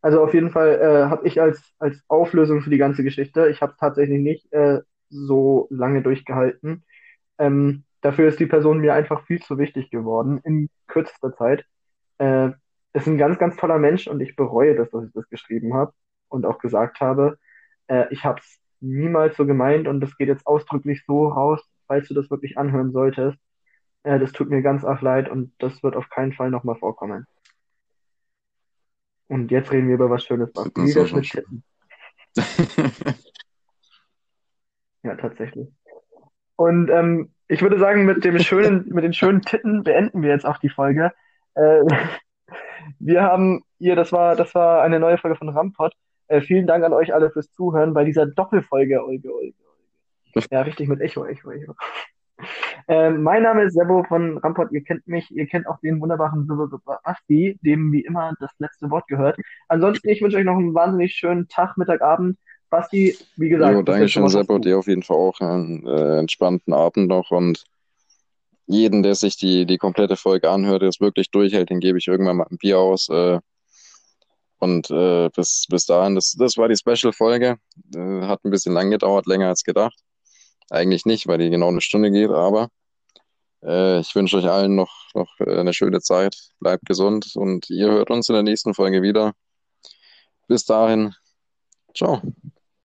Also auf jeden Fall äh, habe ich als, als Auflösung für die ganze Geschichte, ich habe tatsächlich nicht äh, so lange durchgehalten. Ähm, dafür ist die Person mir einfach viel zu wichtig geworden in kürzester Zeit. Äh, ist ein ganz, ganz toller Mensch und ich bereue das, dass ich das geschrieben habe und auch gesagt habe. Äh, ich habe es niemals so gemeint und das geht jetzt ausdrücklich so raus, falls du das wirklich anhören solltest. Äh, das tut mir ganz arg leid und das wird auf keinen Fall nochmal vorkommen. Und jetzt reden wir über was Schönes, schon. Titten? Ja, tatsächlich. Und ähm, ich würde sagen, mit dem schönen, mit den schönen Titten beenden wir jetzt auch die Folge. Äh, wir haben hier, das war, das war eine neue Folge von Rampot. Äh, vielen Dank an euch alle fürs Zuhören bei dieser Doppelfolge, Olge, Olge. Ja, richtig mit Echo, Echo, Echo. Ähm, mein Name ist Sebo von Rampot. Ihr kennt mich, ihr kennt auch den wunderbaren Basti, dem wie immer das letzte Wort gehört. Ansonsten, ich wünsche euch noch einen wahnsinnig schönen Tag, Mittag, Abend. Basti, wie Jo, gesagt, das danke schön, du. Dir auf jeden Fall auch einen äh, entspannten Abend noch und jeden, der sich die, die komplette Folge anhört, der es wirklich durchhält, den gebe ich irgendwann mal ein Bier aus. Äh, und äh, bis, bis dahin, das, das war die Special-Folge. Äh, hat ein bisschen lang gedauert, länger als gedacht. Eigentlich nicht, weil die genau eine Stunde geht, aber äh, ich wünsche euch allen noch, noch eine schöne Zeit. Bleibt gesund und ihr hört uns in der nächsten Folge wieder. Bis dahin, ciao.